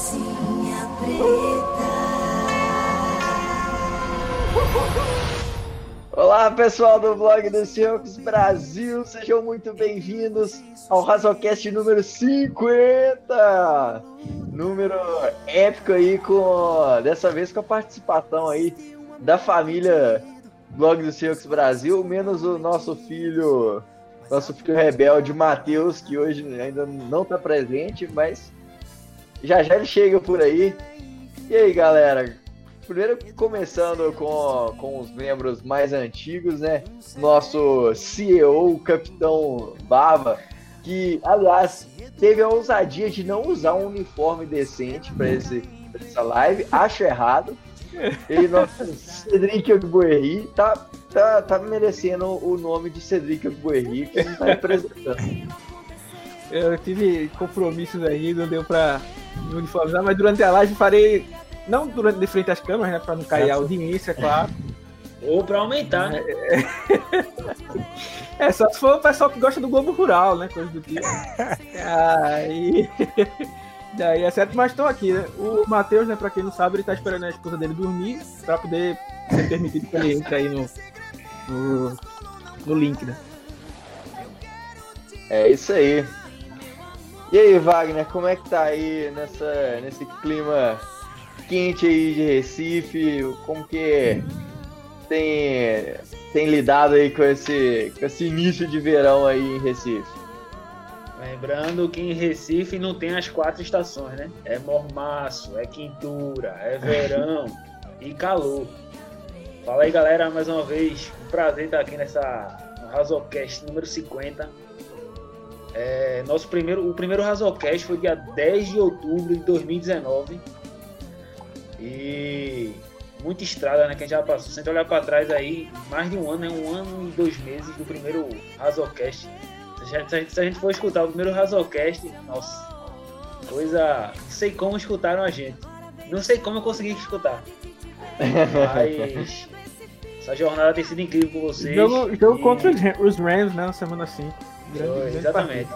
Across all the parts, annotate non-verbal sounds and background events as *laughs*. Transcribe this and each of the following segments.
Calcinha preta. Olá pessoal do blog do Seahawks Brasil, sejam muito bem-vindos ao Razocast número 50! Número épico aí, com dessa vez com a participação aí da família blog do Seahawks Brasil, menos o nosso filho, nosso filho rebelde Matheus, que hoje ainda não está presente, mas já já ele chega por aí. E aí galera, primeiro começando com, com os membros mais antigos, né? Nosso CEO, o Capitão Bava, que, aliás, teve a ousadia de não usar um uniforme decente para essa live. Acho errado. E nosso Cedric Ogbuerri tá, tá, tá merecendo o nome de Cedric Ogbuerri, que não tá representando. Eu tive compromissos aí, não deu pra uniformizar, mas durante a live farei não durante de frente às câmeras, né? Pra não cair a audiência, claro. Ou pra aumentar, né? *laughs* É, só se for o pessoal que gosta do Globo Rural, né? Coisa do tipo. Aí. *laughs* Daí é certo, mas estou aqui, né? O Matheus, né, pra quem não sabe, ele tá esperando a esposa dele dormir pra poder ser permitido que ele entre aí no, no, no link, né? É isso aí. E aí, Wagner, como é que tá aí nessa, nesse clima quente aí de Recife? Como que tem, tem lidado aí com esse, com esse início de verão aí em Recife? Lembrando que em Recife não tem as quatro estações, né? É mormaço, é quintura, é verão *laughs* e calor. Fala aí, galera, mais uma vez. Um prazer estar aqui nessa Razocast número 50. É, nosso primeiro, o primeiro Razocast foi dia 10 de outubro de 2019. E muita estrada, né? Que a gente já passou. Se a gente olhar para trás aí, mais de um ano, né? Um ano e dois meses do primeiro Razocast. Se a, gente, se a gente for escutar o primeiro Razocast, nossa, coisa. Não sei como escutaram a gente. Não sei como eu consegui escutar. Mas. *laughs* essa jornada tem sido incrível com vocês. Jogo, jogo E- contra os Rams, né? Na semana 5. Foi, exatamente.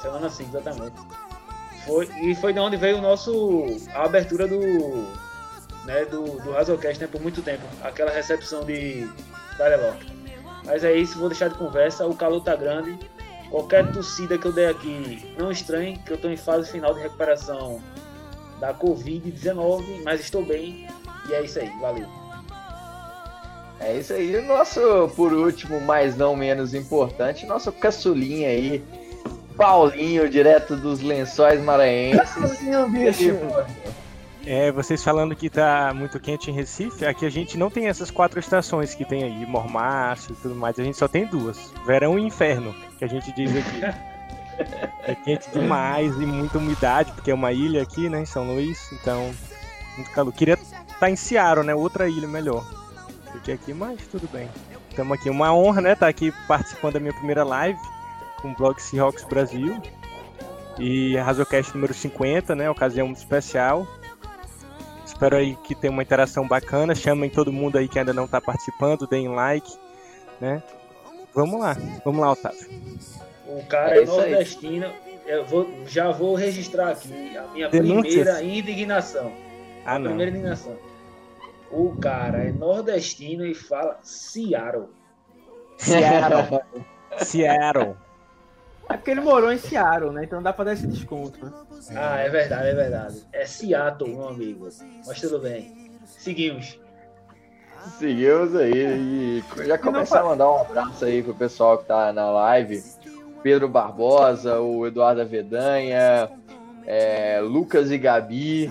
Semana 5, exatamente. Foi, e foi de onde veio o nosso. a abertura do. Né, do, do Razocast né, por muito tempo. Aquela recepção de Dialogue. Mas é isso, vou deixar de conversa. O calor tá grande. Qualquer tossida que eu der aqui, não estranhe, que eu tô em fase final de recuperação da Covid-19, mas estou bem. E é isso aí, valeu. É isso aí. O nosso, por último, mas não menos importante, nosso caçulinha aí, Paulinho, direto dos lençóis maranhenses. É, vocês falando que tá muito quente em Recife, aqui a gente não tem essas quatro estações que tem aí, mormaço e tudo mais, a gente só tem duas, verão e inferno, que a gente diz aqui. *laughs* É quente demais e muita umidade, porque é uma ilha aqui, né, em São Luís, então, muito calor. Queria estar em Searo, né, outra ilha melhor, porque aqui, mas tudo bem. Estamos aqui, uma honra, né, estar aqui participando da minha primeira live com o blog Seahawks Brasil. E a Razocast número 50, né, ocasião muito especial. Espero aí que tenha uma interação bacana. Chamem todo mundo aí que ainda não está participando, deem like, né? Vamos lá, vamos lá, Otávio. O cara É é, aí. nordestino. Eu vou, já vou registrar aqui a minha Denúncias. primeira indignação. Ah, a não. primeira indignação. O cara é nordestino e fala Seattle. Seattle. *laughs* Seattle. É porque ele morou em Seattle, né? Então dá pra dar esse desconto, né? Ah, é verdade, é verdade. É Seattle, meu amigo. Mas tudo bem. Seguimos. Seguimos aí e já começar a mandar um abraço aí pro pessoal que tá na live. Pedro Barbosa, o Eduardo Avedanha, é, Lucas e Gabi,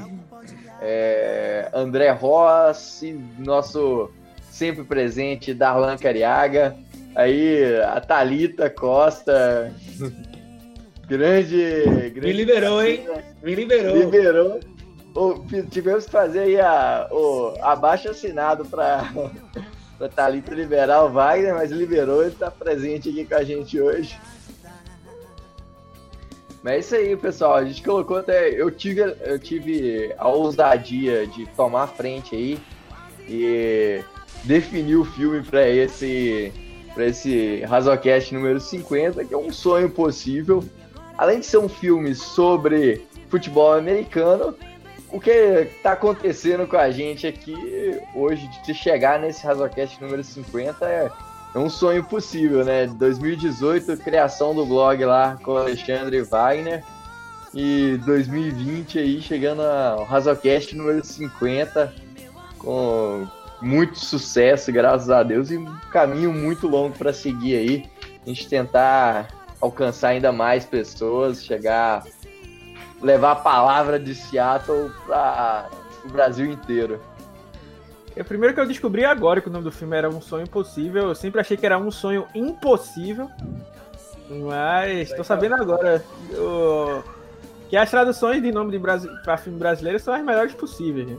é, André Rossi, nosso sempre presente Darlan Cariaga, aí a Thalita Costa, *laughs* grande, Me grande liberou, hein? Me liberou. liberou. O- tivemos que fazer aí a, o abaixo assinado para *laughs* para Thalita liberar o Wagner, mas liberou, ele está presente aqui com a gente hoje. Mas é isso aí, pessoal. A gente colocou até. Eu tive, eu tive a ousadia de tomar a frente aí e definir o filme para esse para esse Razocast número 50, que é um sonho possível. além de ser um filme sobre futebol americano, o que está acontecendo com a gente aqui hoje de chegar nesse Razocast número 50 é, é um sonho possível, né? 2018, criação do blog lá com o Alexandre Wagner. E 2020 aí chegando ao Razocast número 50 com muito sucesso, graças a Deus, e um caminho muito longo para seguir aí. A gente tentar alcançar ainda mais pessoas, chegar, levar a palavra de Seattle para o Brasil inteiro. É o primeiro que eu descobri agora que o nome do filme era Um Sonho Impossível. Eu sempre achei que era um sonho impossível. Mas tô sabendo agora. Eu que as traduções de nome de Brasi para filme brasileiro são as melhores possíveis. Né?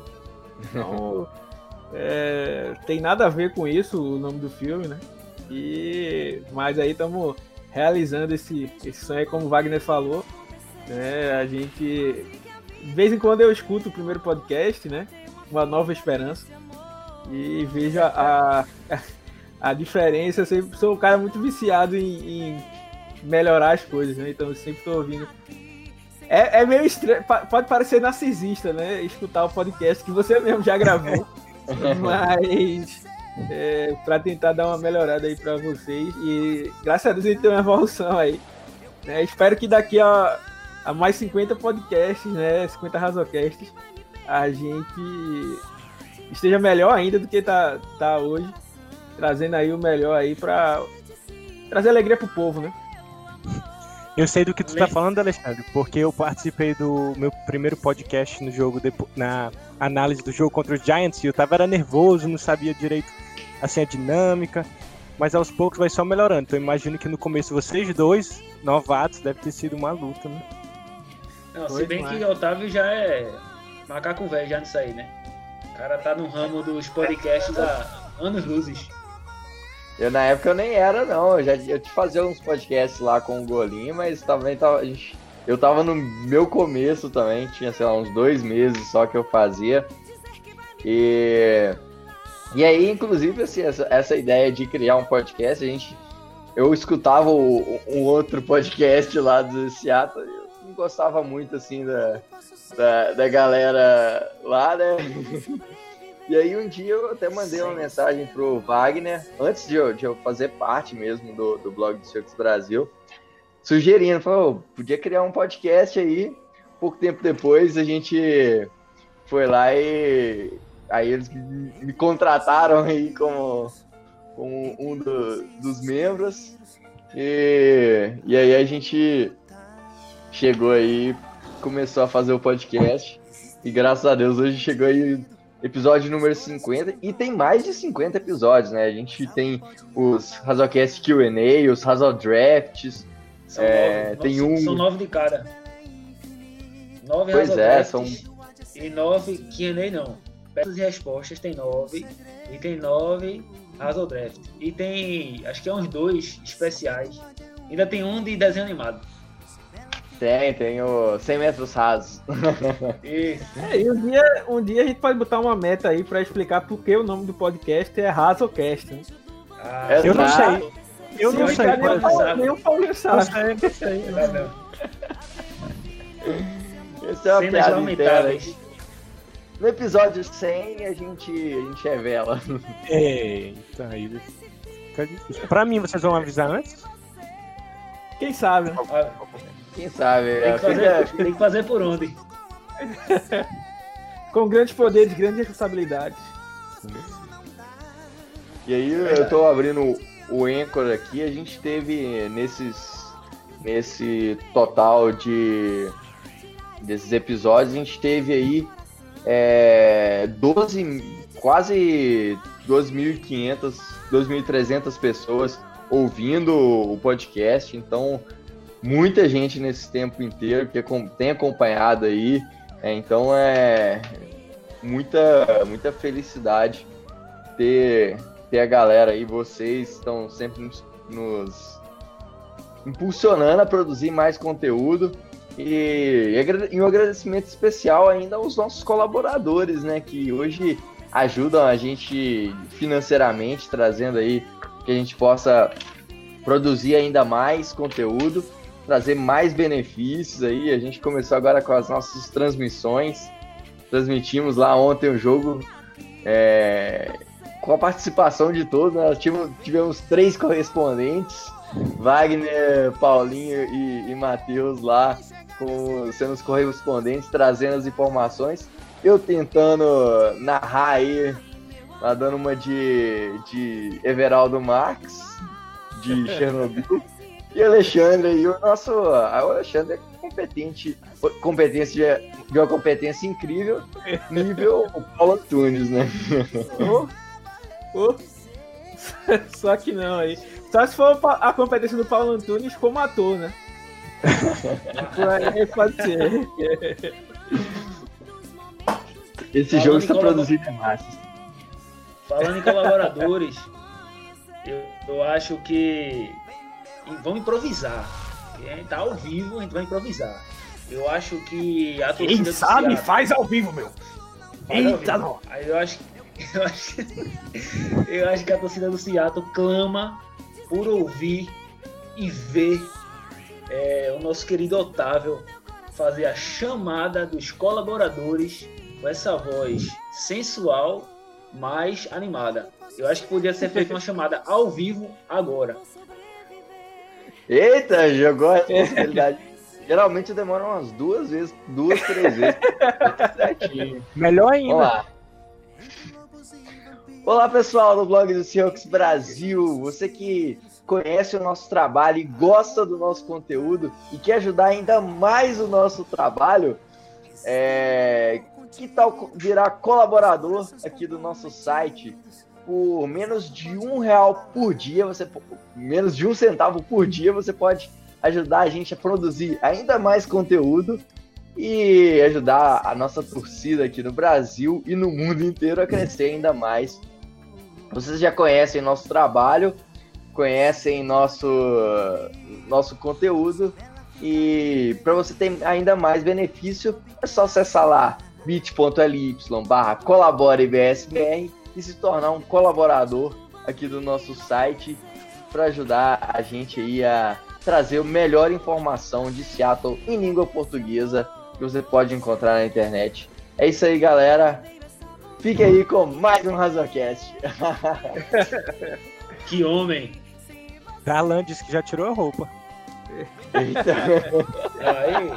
Então, *laughs* é, tem nada a ver com isso o nome do filme, né? E, mas aí estamos realizando esse, esse sonho, como o Wagner falou. Né? A gente, de vez em quando eu escuto o primeiro podcast, né? Uma Nova Esperança. E veja a, a diferença. Eu sempre sou um cara muito viciado em, em melhorar as coisas, né? Então eu sempre estou ouvindo é, é meio estranho, pode parecer narcisista, né? Escutar o podcast que você mesmo já gravou. *laughs* mas é, para tentar dar uma melhorada aí para vocês. E graças a Deus a gente tem uma evolução aí. Né? Espero que daqui a, a mais 50 podcasts, né? 50 Razocasts, a gente esteja melhor ainda do que tá, tá hoje. Trazendo aí o melhor aí para trazer alegria pro povo, né? Eu sei do que tu tá falando, Alexandre, porque eu participei do meu primeiro podcast no jogo, na análise do jogo contra os Giants, e eu tava era nervoso, não sabia direito assim a dinâmica, mas aos poucos vai só melhorando. Então eu imagino que no começo vocês dois, novatos, deve ter sido uma luta, né? Não, se bem que o Otávio já é macaco velho já nisso aí, né? Cara tá no ramo dos podcasts há anos luzes. Eu na época eu nem era, não. Eu já eu te fazia uns podcasts lá com o Golim, mas também tava. Eu tava no meu começo também, tinha, sei lá, uns dois meses só que eu fazia. E. E aí, inclusive, assim, essa, essa ideia de criar um podcast, a gente. Eu escutava o, um outro podcast lá do Seattle, não gostava muito, assim, da, da, da galera lá, né? *laughs* E aí um dia eu até mandei uma mensagem pro Wagner, antes de eu, de eu fazer parte mesmo do, do blog do Circus Brasil, sugerindo, falou, podia criar um podcast aí. Pouco tempo depois a gente foi lá e aí eles me contrataram aí como, como um do, dos membros. E, e aí a gente chegou aí, começou a fazer o podcast. E graças a Deus hoje chegou aí episódio número 50, e tem mais de 50 episódios, né? A gente tem os Razocast Q&A, os Razor Drafts, são é, nove, tem um... São nove de cada. Nove pois é, são... E nove Q&A não. Perguntas e respostas tem nove, e tem nove Razor Draft. E tem, acho que é uns dois especiais. Ainda tem um de desenho animado. Tem, tem o 100 metros rasos. É, e um dia, um dia a gente pode botar uma meta aí pra explicar por que o nome do podcast é Razocast. Né? Ah, eu não sei. Eu não sei. Nem o Paulo sabe. Não sei, não sei. *laughs* Esse é uma piada interna. No episódio 100 a gente, a gente revela. *laughs* Eita, aí Pra mim, vocês vão avisar antes? Quem sabe, né? Quem sabe? Tem que fazer, tem que fazer por onde? *laughs* Com grandes poderes, grandes responsabilidades. E aí eu tô abrindo o Anchor aqui, a gente teve nesses nesse total de desses episódios, a gente teve aí é, 12, quase 2.500, 2.300 pessoas ouvindo o podcast, então muita gente nesse tempo inteiro que tem acompanhado aí. É, então é muita, muita felicidade ter, ter a galera aí, vocês estão sempre nos, nos impulsionando a produzir mais conteúdo. E, e, um agradecimento especial ainda aos nossos colaboradores, né? Que hoje ajudam a gente financeiramente, trazendo aí que a gente possa produzir ainda mais conteúdo. Trazer mais benefícios aí. A gente começou agora com as nossas transmissões. Transmitimos lá ontem o jogo é, com a participação de todos. Nós tivemos, tivemos três correspondentes: Wagner, Paulinho e, e Matheus lá, com, sendo os correspondentes, trazendo as informações. Eu tentando narrar aí, lá dando uma de, de Everaldo Marx, de *laughs* Chernobyl. E Alexandre aí, o nosso. O Alexandre é competente, competência de, de uma competência incrível, nível *laughs* Paulo Antunes, né? Oh, *laughs* oh. Só que não aí. Só se for a competência do Paulo Antunes como ator, né? *laughs* Por aí pode ser. Esse Falando jogo está produzido em massa. Falando em colaboradores, eu, eu acho que. E Vamos improvisar. A gente tá ao vivo, a gente vai improvisar. Eu acho que a torcida Quem sabe Ceará- faz ao vivo, meu. Faz Eita, vivo. não. Aí eu acho, *laughs* eu acho, eu acho que a torcida do Seattle clama por ouvir e ver é, o nosso querido Otávio fazer a chamada dos colaboradores com essa voz sensual, mais animada. Eu acho que podia ser feita uma chamada ao vivo agora. Eita, jogou a responsabilidade. Geralmente demora umas duas vezes, duas, três vezes. Certinho. Melhor ainda. Vamos lá. Olá, pessoal do blog do Seahawks Brasil. Você que conhece o nosso trabalho e gosta do nosso conteúdo e quer ajudar ainda mais o nosso trabalho, é... que tal virar colaborador aqui do nosso site? Por menos de um real por dia, você menos de um centavo por dia, você pode ajudar a gente a produzir ainda mais conteúdo e ajudar a nossa torcida aqui no Brasil e no mundo inteiro a crescer ainda mais. Vocês já conhecem nosso trabalho, conhecem nosso, nosso conteúdo e para você ter ainda mais benefício é só acessar lá bit.ly barra e se tornar um colaborador aqui do nosso site para ajudar a gente aí a trazer a melhor informação de Seattle em língua portuguesa que você pode encontrar na internet. É isso aí, galera. Fique aí com mais um Razorcast. *laughs* Que homem! Darlan disse que já tirou a roupa. Eita. Aí,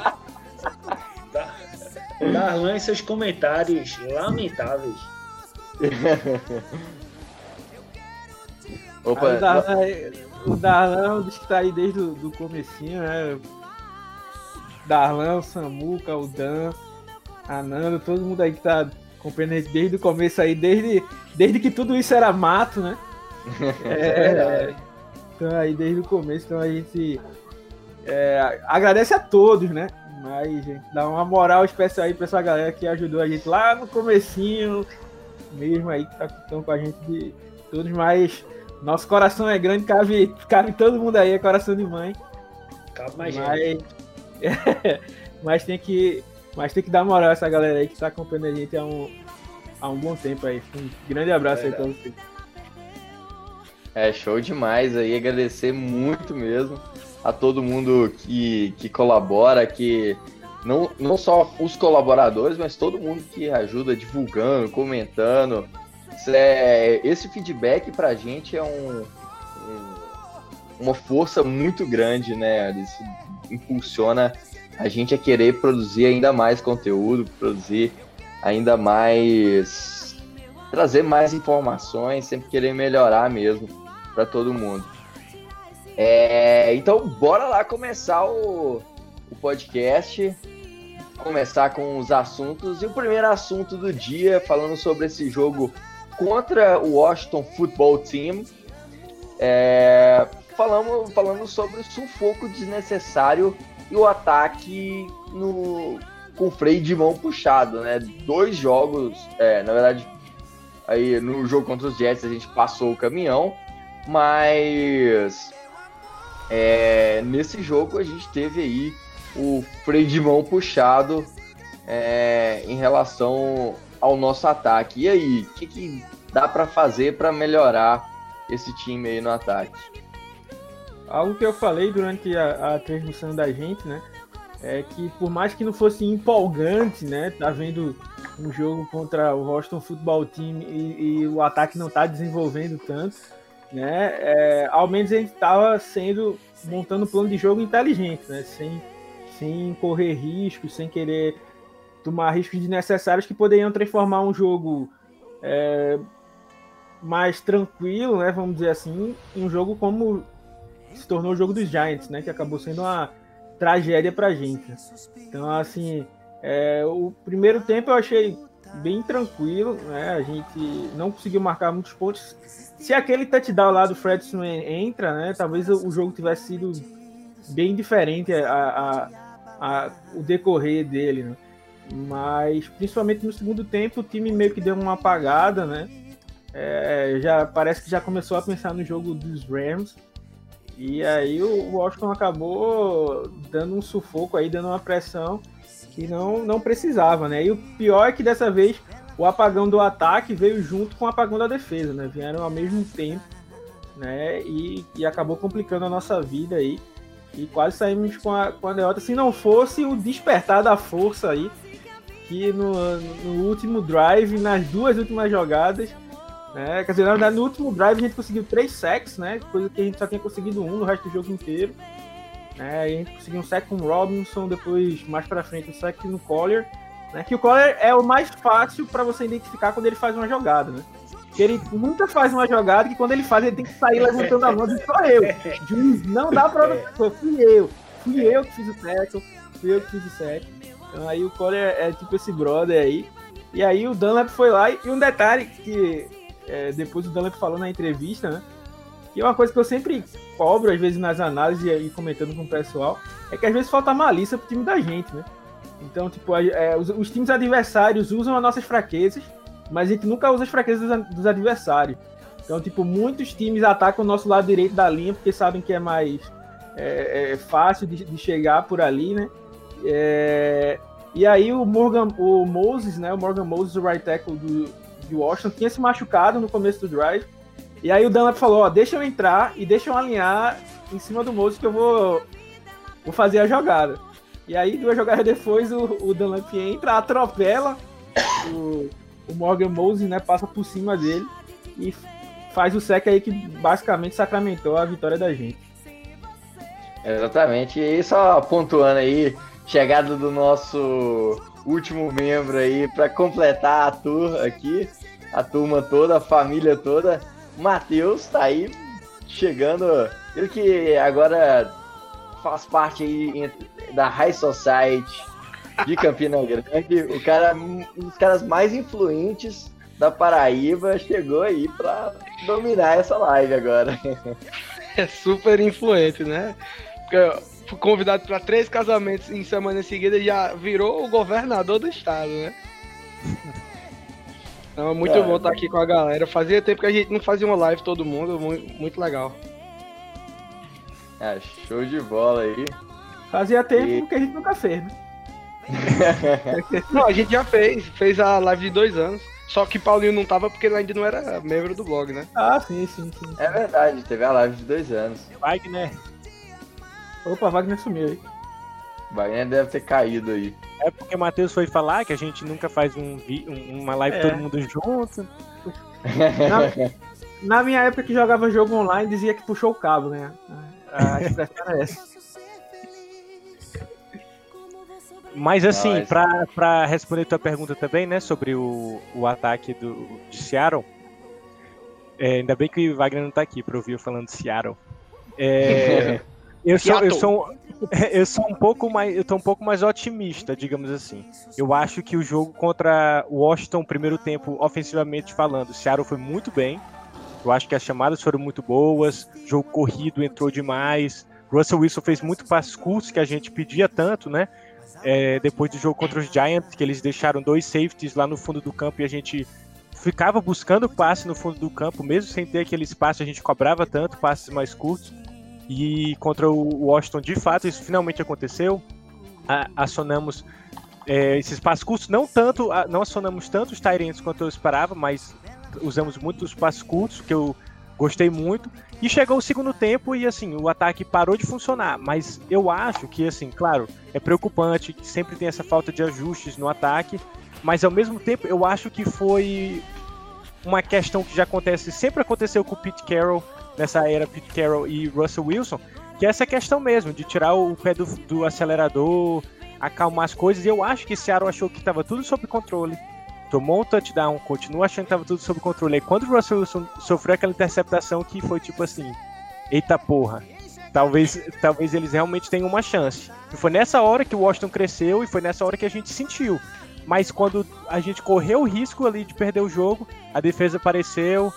Da- Darlan e seus comentários lamentáveis. *laughs* Opa, Aí o Darlan, o Darlan diz que tá aí desde o do comecinho, né? Darlan, o Samuca, o Dan, a Nando, todo mundo aí que tá acompanhando desde o começo aí, desde, desde que tudo isso era mato, né? *laughs* É, então aí desde o começo, então a gente é, agradece a todos, né? Mas gente, dá uma moral especial aí pra essa galera que ajudou a gente lá no comecinho, mesmo aí que tá estão com a gente de todos, mas nosso coração é grande, cabe, cabe todo mundo aí, é coração de mãe. Cabe mais gente. Mas, *laughs* mas tem que. Mas tem que dar moral a essa galera aí que tá acompanhando a gente há um, há um bom tempo aí. Um grande abraço aí pra vocês. É show demais aí, agradecer muito mesmo a todo mundo que, que colabora, que não, não só os colaboradores, mas todo mundo que ajuda divulgando, comentando. É, esse feedback pra gente é um, um- uma força muito grande, né? Isso impulsiona a gente a querer produzir ainda mais conteúdo, produzir ainda mais. trazer mais informações, sempre querer melhorar mesmo para todo mundo. É, então, bora lá começar o, o podcast, começar com os assuntos. E o primeiro assunto do dia, falando sobre esse jogo contra o Washington Football Team, é, falamos, falando sobre o sufoco desnecessário e o ataque no, com freio de mão puxado, né? Dois jogos, é, na verdade, aí no jogo contra os Jets a gente passou o caminhão, mas é, nesse jogo a gente teve aí o freio de mão puxado é, em relação ao nosso ataque. E aí, o que, que dá para fazer para melhorar esse time aí no ataque? algo que eu falei durante a, a transmissão da gente, né? É que por mais que não fosse empolgante, né? Tá vendo um jogo contra o Washington Football Team e, e o ataque não tá desenvolvendo tanto, né? É, ao menos a gente tava sendo montando um plano de jogo inteligente, né? Sem, sem correr riscos, sem querer tomar riscos desnecessários que poderiam transformar um jogo é, mais tranquilo, né? Vamos dizer assim, um jogo como se tornou o jogo dos Giants, né? Que acabou sendo uma tragédia pra gente. Então, assim, é, o primeiro tempo eu achei bem tranquilo, né? A gente não conseguiu marcar muitos pontos. Se aquele touchdown lá do Fredson entra, né? Talvez o jogo tivesse sido bem diferente a, a, a, o decorrer dele, né? Mas principalmente no segundo tempo o time meio que deu uma apagada, né? É, já parece que já começou a pensar no jogo dos Rams. E aí o Washington acabou dando um sufoco aí, dando uma pressão que não, não precisava, né? E o pior é que dessa vez o apagão do ataque veio junto com o apagão da defesa, né? Vieram ao mesmo tempo, né? E, e acabou complicando a nossa vida aí. E quase saímos com a, com a derrota. Se não fosse o despertar da força aí, que no, no último drive, nas duas últimas jogadas, né? Quer dizer, na verdade, no último drive a gente conseguiu três sacks, né? Coisa que a gente só tinha conseguido um no resto do jogo inteiro. Né? A gente conseguiu um sack com o Robinson, depois mais para frente um sack no Collier. Né? Que o Collier é o mais fácil para você identificar quando ele faz uma jogada, né? Porque ele nunca faz uma jogada que quando ele faz ele tem que sair levantando a mão e só eu. Juiz, não dá pra outra fui eu. Fui eu que fiz o tackle, fui eu que fiz o sack. Então aí o Collier é, é tipo esse brother aí. E aí o Dunlap foi lá e, e um detalhe que é, depois o Dunlap falou na entrevista, né? E uma coisa que eu sempre cobro, às vezes, nas análises e comentando com o pessoal, é que às vezes falta malícia pro time da gente, né? Então, tipo, é, os, os, times adversários usam as nossas fraquezas, mas a gente nunca usa as fraquezas dos, adversários. Então, tipo, muitos times atacam o nosso lado direito da linha porque sabem que é mais é, é fácil de, de, chegar por ali, né? É, e aí o Morgan, o Moses, né? O Morgan Moses, o right tackle do, de Washington, tinha se machucado no começo do drive. E aí o Dunlap falou, ó, deixa eu entrar e deixa eu alinhar em cima do Moses que eu vou, vou fazer a jogada. E aí, duas jogadas depois, o, o Dunlap entra, atropela o, o Morgan Moses, né? Passa por cima dele e faz o sec aí que basicamente sacramentou a vitória da gente. Exatamente. E só pontuando aí, chegada do nosso último membro aí para completar a tour aqui, a turma toda, a família toda. Matheus tá aí chegando, ele que agora faz parte aí da High Society de Campina Grande, o cara, um dos caras mais influentes da Paraíba chegou aí para dominar essa live agora. É super influente, né? Porque fui convidado para três casamentos em semana seguida e já virou o governador do estado, né? Então é muito é, bom estar aqui com a galera. Fazia tempo que a gente não fazia uma live todo mundo, muito, muito legal. É, show de bola aí. Fazia tempo e... que a gente nunca fez, né? *laughs* não, a gente já fez, fez a live de dois anos. Só que Paulinho não tava porque ele ainda não era membro do blog, né? Ah, sim, sim, sim. É verdade, teve a live de dois anos. Wagner. Opa, Wagner sumiu aí. Wagner deve ter caído aí. É porque o Matheus foi falar que a gente nunca faz um, uma live é. todo mundo junto. Na, na, minha época que jogava jogo online, dizia que puxou o cabo, né? *laughs* A expressão era essa. Mas assim, para pra responder tua pergunta também, né, sobre o, o ataque do, de Seattle, é, ainda bem que o Wagner não tá aqui para ouvir eu falando de Seattle. É, *laughs* eu, sou, eu, sou, *laughs* eu sou um pouco mais, eu tô um pouco mais otimista, digamos assim. Eu acho que o jogo contra o Washington, primeiro tempo, ofensivamente falando, o Seattle foi muito bem. Eu acho que as chamadas foram muito boas, jogo corrido entrou demais. Russell Wilson fez muito passos curtos que a gente pedia tanto, né? É, depois do jogo contra os Giants, que eles deixaram dois safeties lá no fundo do campo e a gente ficava buscando passe no fundo do campo, mesmo sem ter aquele espaço, a gente cobrava tanto passes mais curtos. E contra o Washington, de fato, isso finalmente aconteceu. A, acionamos é, esses passos curtos, não tanto, não acionamos tanto os Tyrants quanto eu esperava, mas usamos muito os passos curtos, que eu Gostei muito. E chegou o segundo tempo e assim, o ataque parou de funcionar. Mas eu acho que, assim, claro, é preocupante que sempre tem essa falta de ajustes no ataque. Mas ao mesmo tempo, eu acho que foi uma questão que já acontece, sempre aconteceu com o Pete Carroll, nessa era Pete Carroll e Russell Wilson, que é essa questão mesmo, de tirar o pé do, do acelerador, acalmar as coisas. E eu acho que Seattle achou que estava tudo sob controle. Tomou um touchdown, continua achando que estava tudo sob controle. E quando o Russell Wilson sofreu aquela interceptação que foi tipo assim: eita porra, talvez, talvez eles realmente tenham uma chance. E foi nessa hora que o Washington cresceu e foi nessa hora que a gente sentiu. Mas quando a gente correu o risco ali de perder o jogo, a defesa apareceu,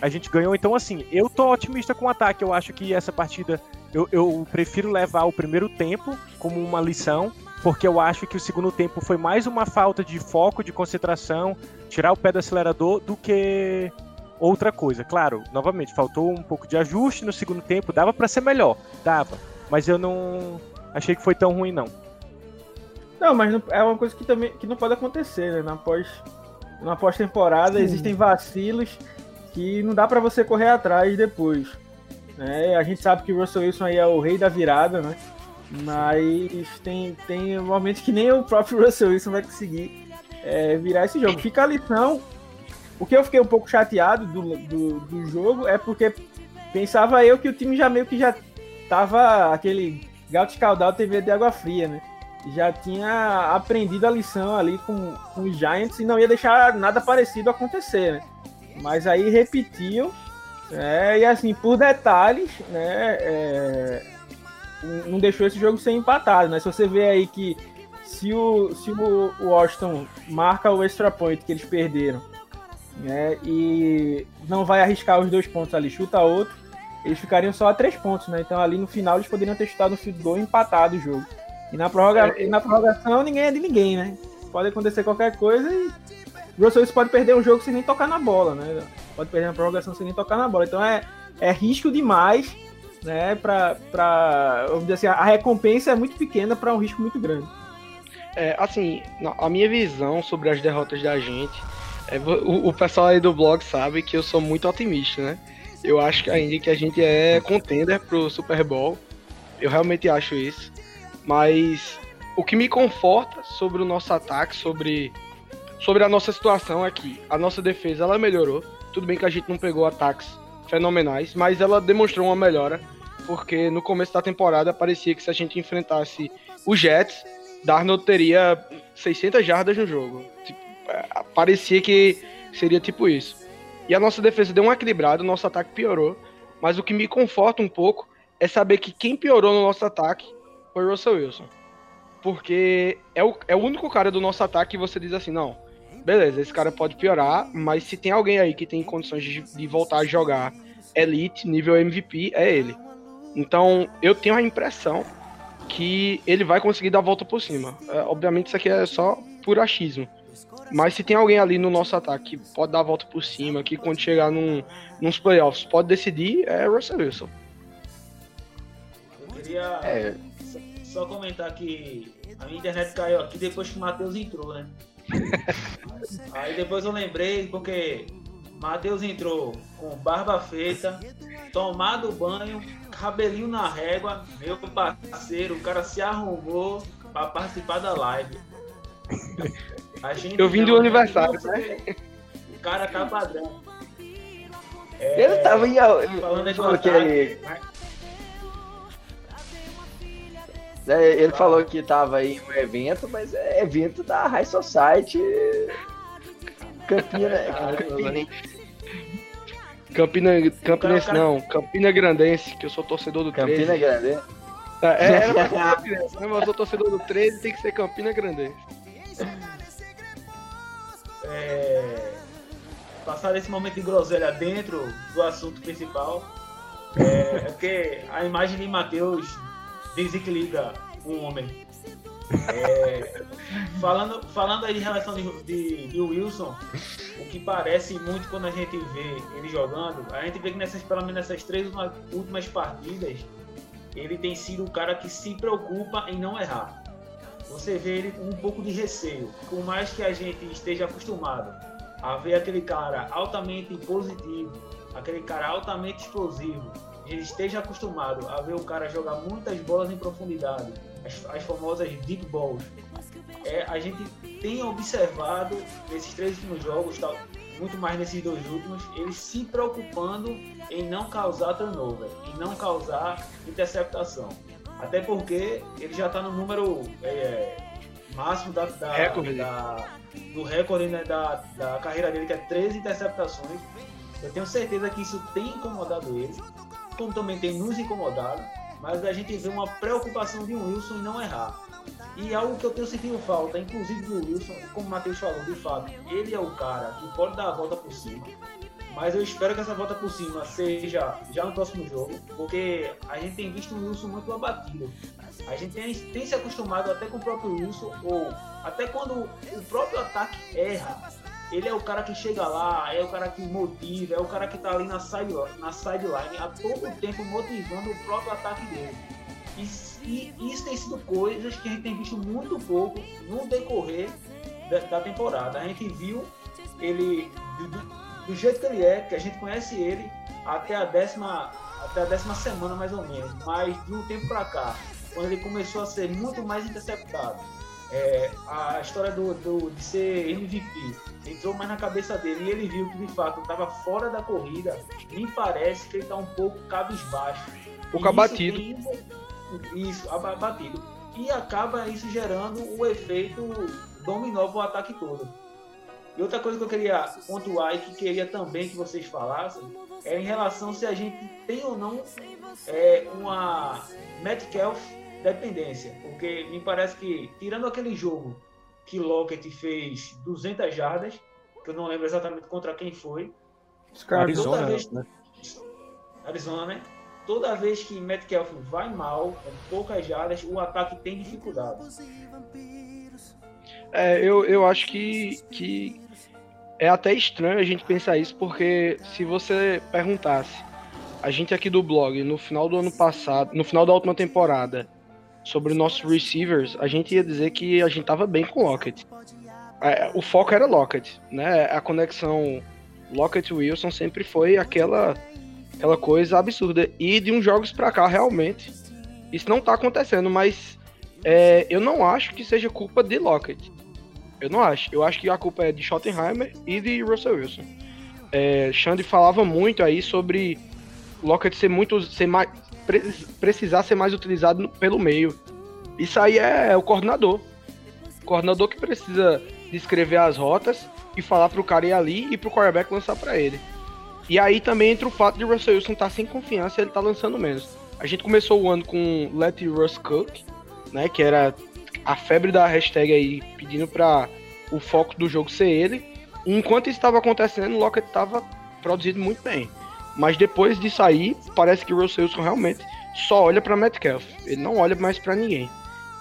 a gente ganhou. Então, assim, eu tô otimista com o ataque. Eu acho que essa partida eu, eu prefiro levar o primeiro tempo como uma lição porque eu acho que o segundo tempo foi mais uma falta de foco, de concentração, tirar o pé do acelerador do que outra coisa. Claro, novamente, faltou um pouco de ajuste no segundo tempo, dava para ser melhor, dava, mas eu não achei que foi tão ruim não. Não, mas não, é uma coisa que também que não pode acontecer, né? Na pós na pós-temporada existem vacilos que não dá para você correr atrás depois. Né? A gente sabe que o Russell Wilson aí é o rei da virada, né? Mas tem, tem momentos que nem o próprio Russell Wilson vai conseguir é, virar esse jogo. Fica a lição. O que eu fiquei um pouco chateado do, do, do, jogo é porque pensava eu que o time já meio que já tava aquele gato escaldado TV de água fria, né? Já tinha aprendido a lição ali com, com os Giants e não ia deixar nada parecido acontecer, né? Mas aí repetiu, né? E assim, por detalhes, né? É, não deixou esse jogo ser empatado, né? Se você vê aí que se o, se o Washington marca o extra point que eles perderam, né? E não vai arriscar os dois pontos ali, chuta outro, eles ficariam só a três pontos, né? Então ali no final eles poderiam ter chutado um field goal empatado o jogo. E na, prorroga... e na prorrogação ninguém é de ninguém, né? Pode acontecer qualquer coisa e o Russell pode perder um jogo sem nem tocar na bola, né? Pode perder na prorrogação sem nem tocar na bola. Então é, é risco demais né? Pra, pra, vamos dizer assim, a recompensa é muito pequena para um risco muito grande. É, assim, a minha visão sobre as derrotas da gente, é, o, o, pessoal aí do blog sabe que eu sou muito otimista, né? Eu acho que ainda que a gente é contender pro Super Bowl, eu realmente acho isso. Mas o que me conforta sobre o nosso ataque, sobre, sobre a nossa situação é que a nossa defesa ela melhorou. Tudo bem que a gente não pegou ataques fenomenais, mas ela demonstrou uma melhora, porque no começo da temporada parecia que se a gente enfrentasse o Jets, Darnold teria 600 jardas no jogo. Tipo, é, parecia que seria tipo isso. E a nossa defesa deu uma equilibrada, o nosso ataque piorou, mas o que me conforta um pouco é saber que quem piorou no nosso ataque foi Russell Wilson. Porque é o, é o único cara do nosso ataque que você diz assim, não, beleza, esse cara pode piorar, mas se tem alguém aí que tem condições de, de voltar a jogar elite, nível MVP, é ele. Então, eu tenho a impressão que ele vai conseguir dar a volta por cima. É, obviamente, isso aqui é só por achismo. Mas se tem alguém ali no nosso ataque que pode dar a volta por cima, que quando chegar num, nos playoffs pode decidir, é Russell Wilson. Eu queria é. só comentar que a minha internet caiu aqui depois que o Matheus entrou, né? *laughs* Aí depois eu lembrei, porque Matheus entrou com barba feita, tomado banho, cabelinho na régua, meu parceiro, o cara se arrumou para participar da live. *laughs* eu vim do aniversário, né? O cara tá padrão. É, ele tava em. Falando de ele, É, ele falou que tava aí um evento, mas é evento da High Society *laughs* Campina. Campina. Campina, Campinense não, Campina Grandense, que eu sou torcedor do Campina 13. Grandense? É, era *laughs* pra Campinense, né? Mas eu sou torcedor do 13, tem que ser Campina Grandense. É... Passar esse momento de groselha dentro do assunto principal, é, é porque a imagem de Matheus desequilibra um homem. É, falando, falando aí relação de, de, de, Wilson, o que parece muito quando a gente vê ele jogando, a gente vê que nessas, pelo menos nessas três últimas partidas, ele tem sido o cara que se preocupa em não errar. Você vê ele com um pouco de receio, por mais que a gente esteja acostumado a ver aquele cara altamente positivo, aquele cara altamente explosivo, ele esteja acostumado a ver o cara jogar muitas bolas em profundidade, as, as famosas deep balls, é, a gente tem observado nesses três últimos jogos, tal, muito mais nesses dois últimos, ele se preocupando em não causar turnover, em não causar interceptação. Até porque ele já está no número é, máximo da, da, Recorde. da- do recorde né, da, da carreira dele, que é 13 interceptações. Eu tenho certeza que isso tem incomodado ele, como também tem nos incomodado, mas a gente vê uma preocupação de um Wilson em não errar. E algo que eu tenho sentido falta, inclusive do Wilson, como o Matheus falou, de fato, ele é o cara que pode dar a volta por cima. Mas eu espero que essa volta por cima seja já no próximo jogo, porque a gente tem visto o Wilson muito abatido. A gente tem, tem se acostumado até com o próprio Wilson, ou até quando o próprio ataque erra, ele é o cara que chega lá, é o cara que motiva, é o cara que tá ali na sideline, na sideline a todo tempo motivando o próprio ataque dele. E, e isso tem sido coisas que a gente tem visto muito pouco no decorrer da, da temporada. A gente viu ele do, do- jeito que ele é, que a gente conhece ele até a décima, até a décima semana mais ou menos. Mas de um tempo para cá, quando ele começou a ser muito mais interceptado, é, a história do, do- de ser MVP entrou mais na cabeça dele e ele viu que de fato estava fora da corrida. Me parece que ele está um pouco cabisbaixo. pouco abatido. Isso, isso, aba- abatido. E acaba isso gerando o efeito dominó para o ataque todo. E outra coisa que eu queria pontuar e que queria também que vocês falassem é em relação se a gente tem ou não é, uma Metcalf dependência. Porque me parece que, tirando aquele jogo que Lockett fez 200 jardas, que eu não lembro exatamente contra quem foi, Os caras toda Arizona, vez- né? Arizona, né? Toda vez que Metcalf vai mal, com poucas jardas, o ataque tem dificuldade. É, eu, eu acho que, que é até estranho a gente pensar isso, porque se você perguntasse a gente aqui do blog no final do ano passado, no final da última temporada, sobre nossos receivers, a gente ia dizer que a gente tava bem com Lockett. É, o foco era Lockett, né? A conexão Lockett-Wilson sempre foi aquela, aquela coisa absurda. E de uns jogos pra cá, realmente, isso não tá acontecendo, mas é, eu não acho que seja culpa de Lockett. Eu não acho. Eu acho que a culpa é de Schottenheimer e de Russell Wilson. É, Xande falava muito aí sobre Lockett ser muito. Ser mais, precisar ser mais utilizado pelo meio. Isso aí é o coordenador. O coordenador que precisa descrever as rotas e falar pro cara ir ali e pro quarterback lançar para ele. E aí também entra o fato de Russell Wilson estar sem confiança e ele tá lançando menos. A gente começou o ano com Let Russ Cook, né? Que era a febre da hashtag aí pedindo para o foco do jogo ser ele. Enquanto isso estava acontecendo, o Lockett estava produzindo muito bem. Mas depois disso aí, parece que o Russell Wilson realmente só olha para Metcalf. Ele não olha mais para ninguém.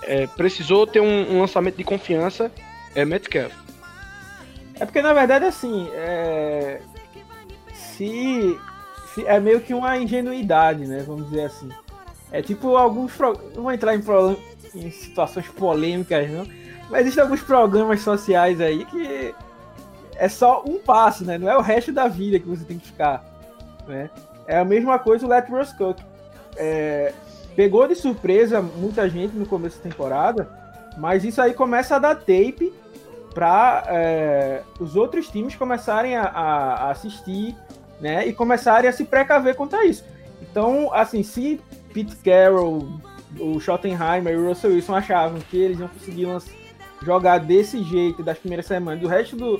É, precisou ter um, um lançamento de confiança, é Metcalf. É porque, na verdade, assim, é... Se... se- É meio que uma ingenuidade, né? Vamos dizer assim. É tipo alguns. Pro... Não vou entrar em, pro- em situações polêmicas, não. Mas existem alguns programas sociais aí que é só um passo, né? Não é o resto da vida que você tem que ficar. Né? É a mesma coisa o Let Ross Cook. É, Pegou de surpresa muita gente no começo da temporada, mas isso aí começa a dar tape para os outros times começarem a, a- assistir, né, e começarem a se precaver contra isso. Então, assim, se Pete Carroll, o Schottenheimer e o Russell Wilson achavam que eles não conseguiam jogar desse jeito das primeiras semanas do resto do,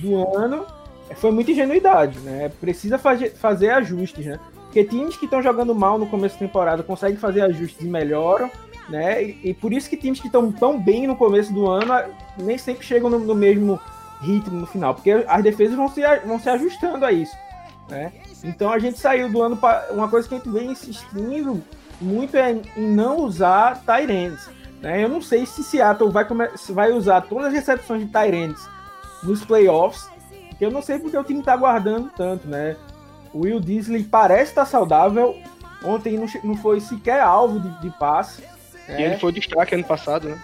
do ano, foi muita ingenuidade, né? Precisa fazer, fazer ajustes, né? Porque times que estão jogando mal no começo da temporada conseguem fazer ajustes e melhoram, né? E, e por isso que times que estão tão bem no começo do ano nem sempre chegam no, no mesmo ritmo no final, porque as defesas vão se, vão se ajustando a isso, né? Então a gente saiu do ano para uma coisa que a gente vem insistindo muito é em não usar Tyrands, né? Eu não sei se Seattle vai, vai usar todas as recepções de Tyrands nos playoffs, porque eu não sei porque o time tá guardando tanto, né? O Will Disley parece estar saudável. Ontem não, não foi sequer alvo de, de passe. E né? ele foi destaque ano passado, né?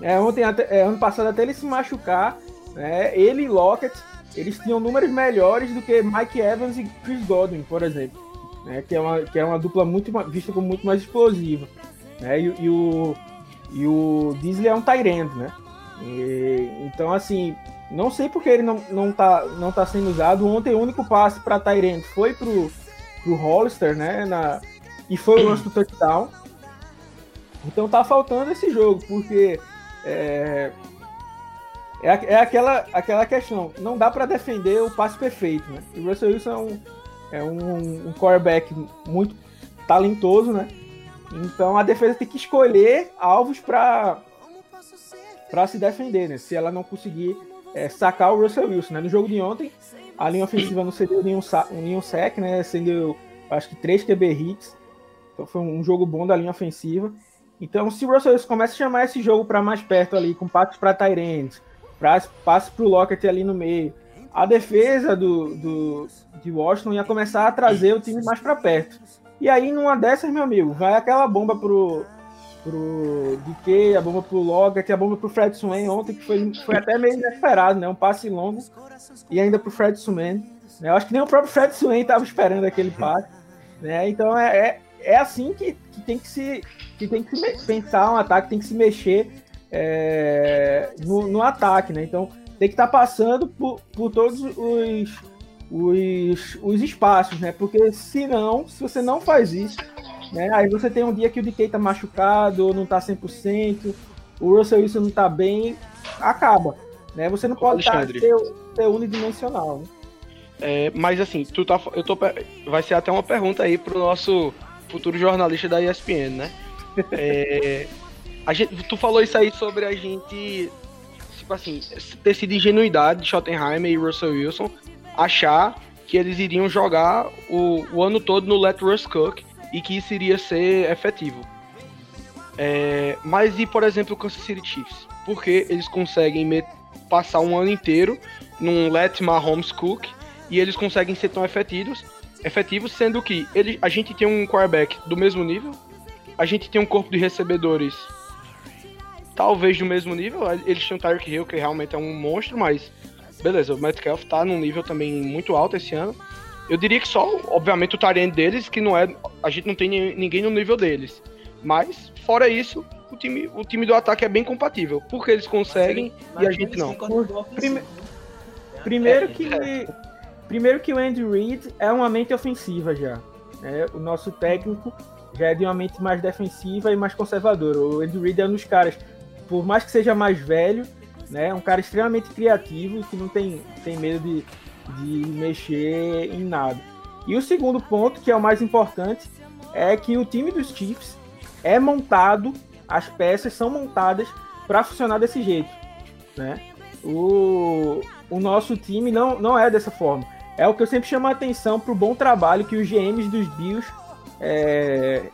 É, ontem, até- é, ano passado, até ele se machucar, né? Ele e Lockett eles tinham números melhores do que Mike Evans e Chris Godwin, por exemplo, né? que, é uma, que é uma dupla muito vista como muito mais explosiva. Né? E, e o, e o Disley é um Tyrant, né? E- então, assim, não sei porque ele não, não, tá, não tá sendo usado. Ontem o único passe para Tyrant foi pro, pro Hollister, né? Na, e foi o lance do touchdown. Então tá faltando esse jogo, porque é, é, é aquela, aquela questão, não dá para defender o passe perfeito, né? O Russell Wilson é um, é um, um quarterback muito talentoso, né? Então a defesa tem que escolher alvos para para se defender, né? Se ela não conseguir é, sacar o Russell Wilson, né? No jogo de ontem, a linha ofensiva não cedeu nenhum, nenhum sec, né? Cedeu, acho que três QB hits. Então foi um jogo bom da linha ofensiva. Então, se o Russell Wilson começa a chamar esse jogo para mais perto ali, com passes para Tyrants, passes para o Lockett ali no meio, a defesa do, do, de Washington ia começar a trazer o time mais para perto. E aí, numa dessas, meu amigo, vai aquela bomba pro, pro DK, a bomba pro Lockett, a bomba pro Fred Swain ontem, que foi, foi até meio inesperado, né? Um passe longo e ainda pro Fred Swain. Né? Eu acho que nem o próprio Fred Swain estava esperando aquele passe. Né? Então é, é, é assim que, que tem que se que tem que se pensar um ataque, tem que se mexer é, no, no ataque, né? Então tem que estar passando por, por todos os, os, os espaços, né? Porque se não, se você não faz isso, né? Aí você tem um dia que o DK tá machucado, não tá 100%, o Russell Wilson não tá bem, acaba. Né? Você não pode tá, Alexandre. ser, ser unidimensional. Né? É, mas assim, tu tá, eu tô, vai ser até uma pergunta aí pro nosso futuro jornalista da ESPN, né? É, a gente, tu falou isso aí sobre a gente, tipo assim, ter sido ingenuidade de Schottenheimer e Russell Wilson achar que eles iriam jogar o, o ano todo no Let Russ Cook e que isso iria ser efetivo. É, mas e, por exemplo, o Kansas City Chiefs? Porque eles conseguem passar um ano inteiro num Let Mahomes Cook e eles conseguem ser tão efetivos, efetivos sendo que ele, a gente tem um quarterback do mesmo nível, a gente tem um corpo de recebedores talvez do mesmo nível, eles têm o Tyreek Hill, que realmente é um monstro, mas beleza, o Metcalf tá num nível também muito alto esse ano. Eu diria que só, obviamente, o Tyrant deles, que não é. A gente não tem ni- ninguém no nível deles. Mas, fora isso, o time, o time do ataque é bem compatível. Porque eles conseguem e a gente não. Prime- Primeiro que primeiro que o Andy Reid é uma mente ofensiva já. né? O nosso técnico já é de uma mente mais defensiva e mais conservadora. O Andy Reid é um dos caras, por mais que seja mais velho, né, é um cara extremamente criativo e que não tem, tem medo de, de mexer em nada. E o segundo ponto, que é o mais importante, é que o time dos Chiefs é montado, as peças são montadas para funcionar desse jeito, né? O, o nosso time não, não é dessa forma. É o que eu sempre chamo a atenção para o bom trabalho que os GMs dos Bills é,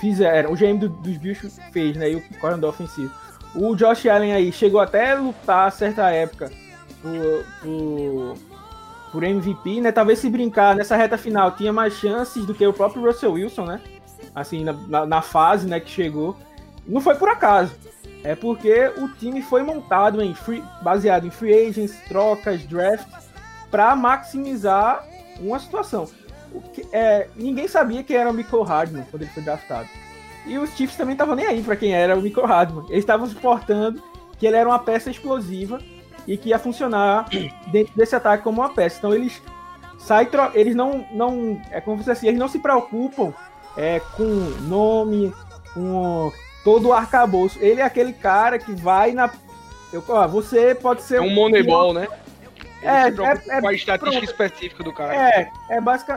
fizeram. O GM do- dos Bills fez, né? E o coordenador ofensivo. O Josh Allen aí chegou até a lutar a certa época por, por, por MVP, né? Talvez se brincar nessa reta final tinha mais chances do que o próprio Russell Wilson, né? Assim, na, na, fase né, que chegou. Não foi por acaso. É porque o time foi montado em free, baseado em free agents, trocas, draft, para maximizar uma situação. O que, é, ninguém sabia quem era o Michael Hardman quando ele foi draftado. E os Chiefs também estavam nem aí para quem era o Michael Hardman. Eles estavam suportando que ele era uma peça explosiva e que ia funcionar dentro desse ataque como uma peça. Então eles saem, tro- eles não, não, é como você assim, eles não se preocupam é, com nome, com todo o arcabouço. Ele é aquele cara que vai na, eu, ó, você pode ser É um moneyball, né? Ele É, é- é- com a estatística pronto. específica do cara. É, é,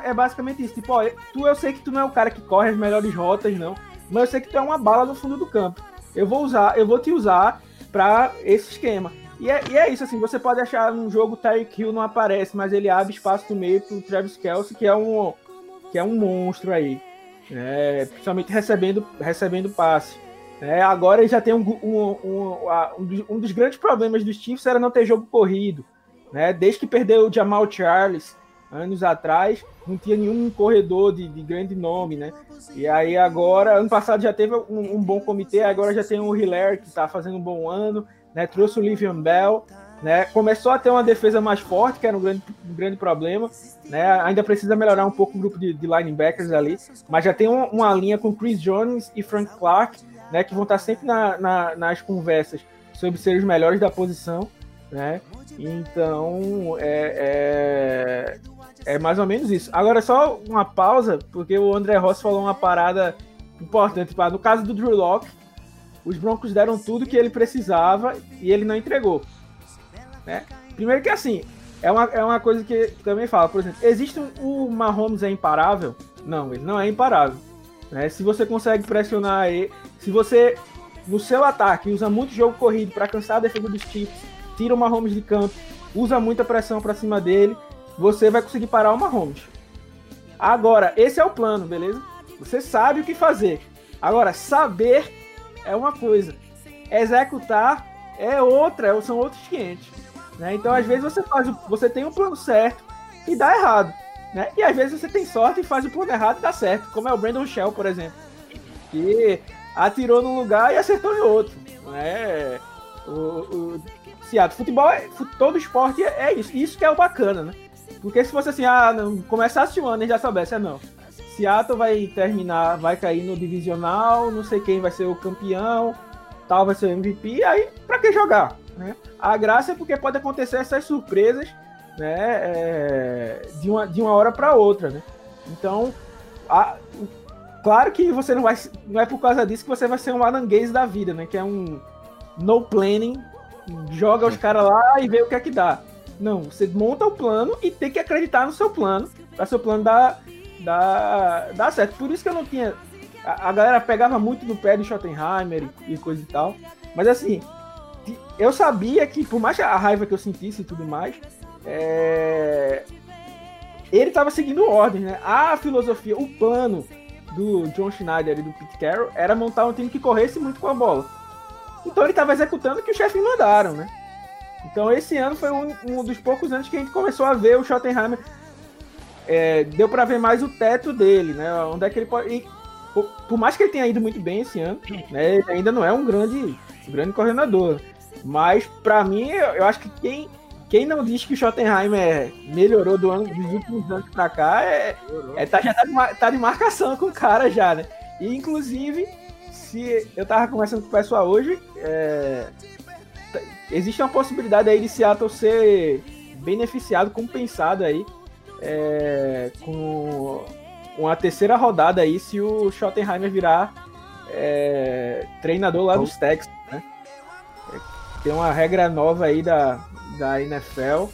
é basicamente isso. Tipo, ó, tu eu sei que tu não é o cara que corre as melhores rotas, não. Mas eu sei que tu é uma bala no fundo do campo. Eu vou usar, eu vou te usar pra esse esquema. E é, e é isso, assim, você pode achar num jogo Tyreek Hill não aparece, mas ele abre espaço no meio pro Travis Kelsey, que é um, que é um monstro aí. Né? Principalmente recebendo, recebendo passe. Né? Agora ele já tem um, um, um, um um dos grandes problemas dos Chiefs era não ter jogo corrido. Né? Desde que perdeu o Jamal Charles anos atrás, não tinha nenhum corredor de, de grande nome, né? E aí agora, ano passado já teve um, um bom comitê, agora já tem o Hilaire que está fazendo um bom ano, né? Trouxe o Livian Bell, né? Começou a ter uma defesa mais forte, que era um grande, um grande problema. Né? Ainda precisa melhorar um pouco o grupo de, de linebackers ali, mas já tem uma, uma, linha com Chris Jones e Frank Clark, né? Que vão estar sempre na, na, nas conversas sobre ser os melhores da posição, né? Então é, é, é mais ou menos isso. Agora só uma pausa, porque o André Ross falou uma parada importante. No caso do Drew Locke, os Broncos deram tudo que ele precisava e ele não entregou. Né? Primeiro que assim, é uma, é uma coisa que, também fala, por exemplo, existe um, o Mahomes é imparável? Não, ele não é imparável. Né? Se você consegue pressionar ele, se você no seu ataque usa muito jogo corrido para cansar a defesa dos Chiefs, tira o Mahomes de campo, usa muita pressão para cima dele, você vai conseguir parar o Mahomes. Agora, esse é o plano, beleza? Você sabe o que fazer. Agora, saber é uma coisa, executar é outra, são outros 500. Né? Então, às vezes, você faz você tem um plano certo e dá errado. Né? E às vezes você tem sorte e faz o plano errado e dá certo, como é o Brandon Shell, por exemplo. Que atirou num lugar e acertou em outro. Né? O, o Seattle, futebol, é, todo esporte é, é, isso. Isso que é o bacana, né? Porque se fosse assim, ah, não, começasse o ano e já soubesse, é não. Seattle vai terminar, vai cair no divisional, não sei quem vai ser o campeão, tal vai ser o MVP, aí pra que jogar? Né? A graça é porque pode acontecer essas surpresas né, é, de, uma, de uma hora para outra. Né? Então, a, claro que você não vai. Não é por causa disso que você vai ser um aranguês da vida, né? Que é um no planning, joga os caras lá e vê o que é que dá. Não, você monta o plano e tem que acreditar no seu plano, para seu plano dar, dar, dar certo. Por isso que eu não tinha. A, a galera pegava muito no pé de Schottenheimer e, e coisa e tal. Mas assim, eu sabia que, por mais a raiva que eu sentisse e tudo mais, é... ele estava seguindo ordens, né? A filosofia, o plano do John Schneider e do Pete Carroll era montar um time que corresse muito com a bola. Então ele estava executando o que os chefes mandaram, né? Então esse ano foi um, um, dos poucos anos que a gente começou a ver o Schottenheimer. É, deu para ver mais o teto dele, né? Onde é que ele pode. E, por, por, mais que ele tenha ido muito bem esse ano, né? Ele ainda não é um grande, grande coordenador. Mas, para mim, eu acho que quem, quem não diz que o Schottenheimer melhorou do ano, dos últimos anos pra cá, é, é tá, já tá de, tá de marcação com o cara já, né? E, inclusive, se eu tava conversando com o pessoal hoje, é, existe uma possibilidade aí de Seattle ser beneficiado, compensado aí, é, com uma terceira rodada aí, se o Schottenheimer virar é, treinador lá dos Texans. Tem uma regra nova aí da, da NFL.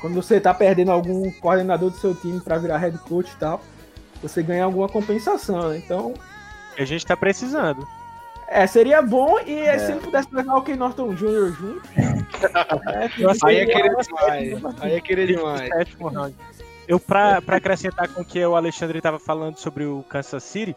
Quando você tá perdendo algum coordenador do seu time para virar head coach e tal, você ganha alguma compensação, né? Então. A gente tá precisando. É, seria bom e é. se ele pudesse levar o Ken Norton Jr. junto. *laughs* é, aí é querer demais. Aí é querer demais. Eu, pra, pra acrescentar com o que o Alexandre estava falando sobre o Kansas City,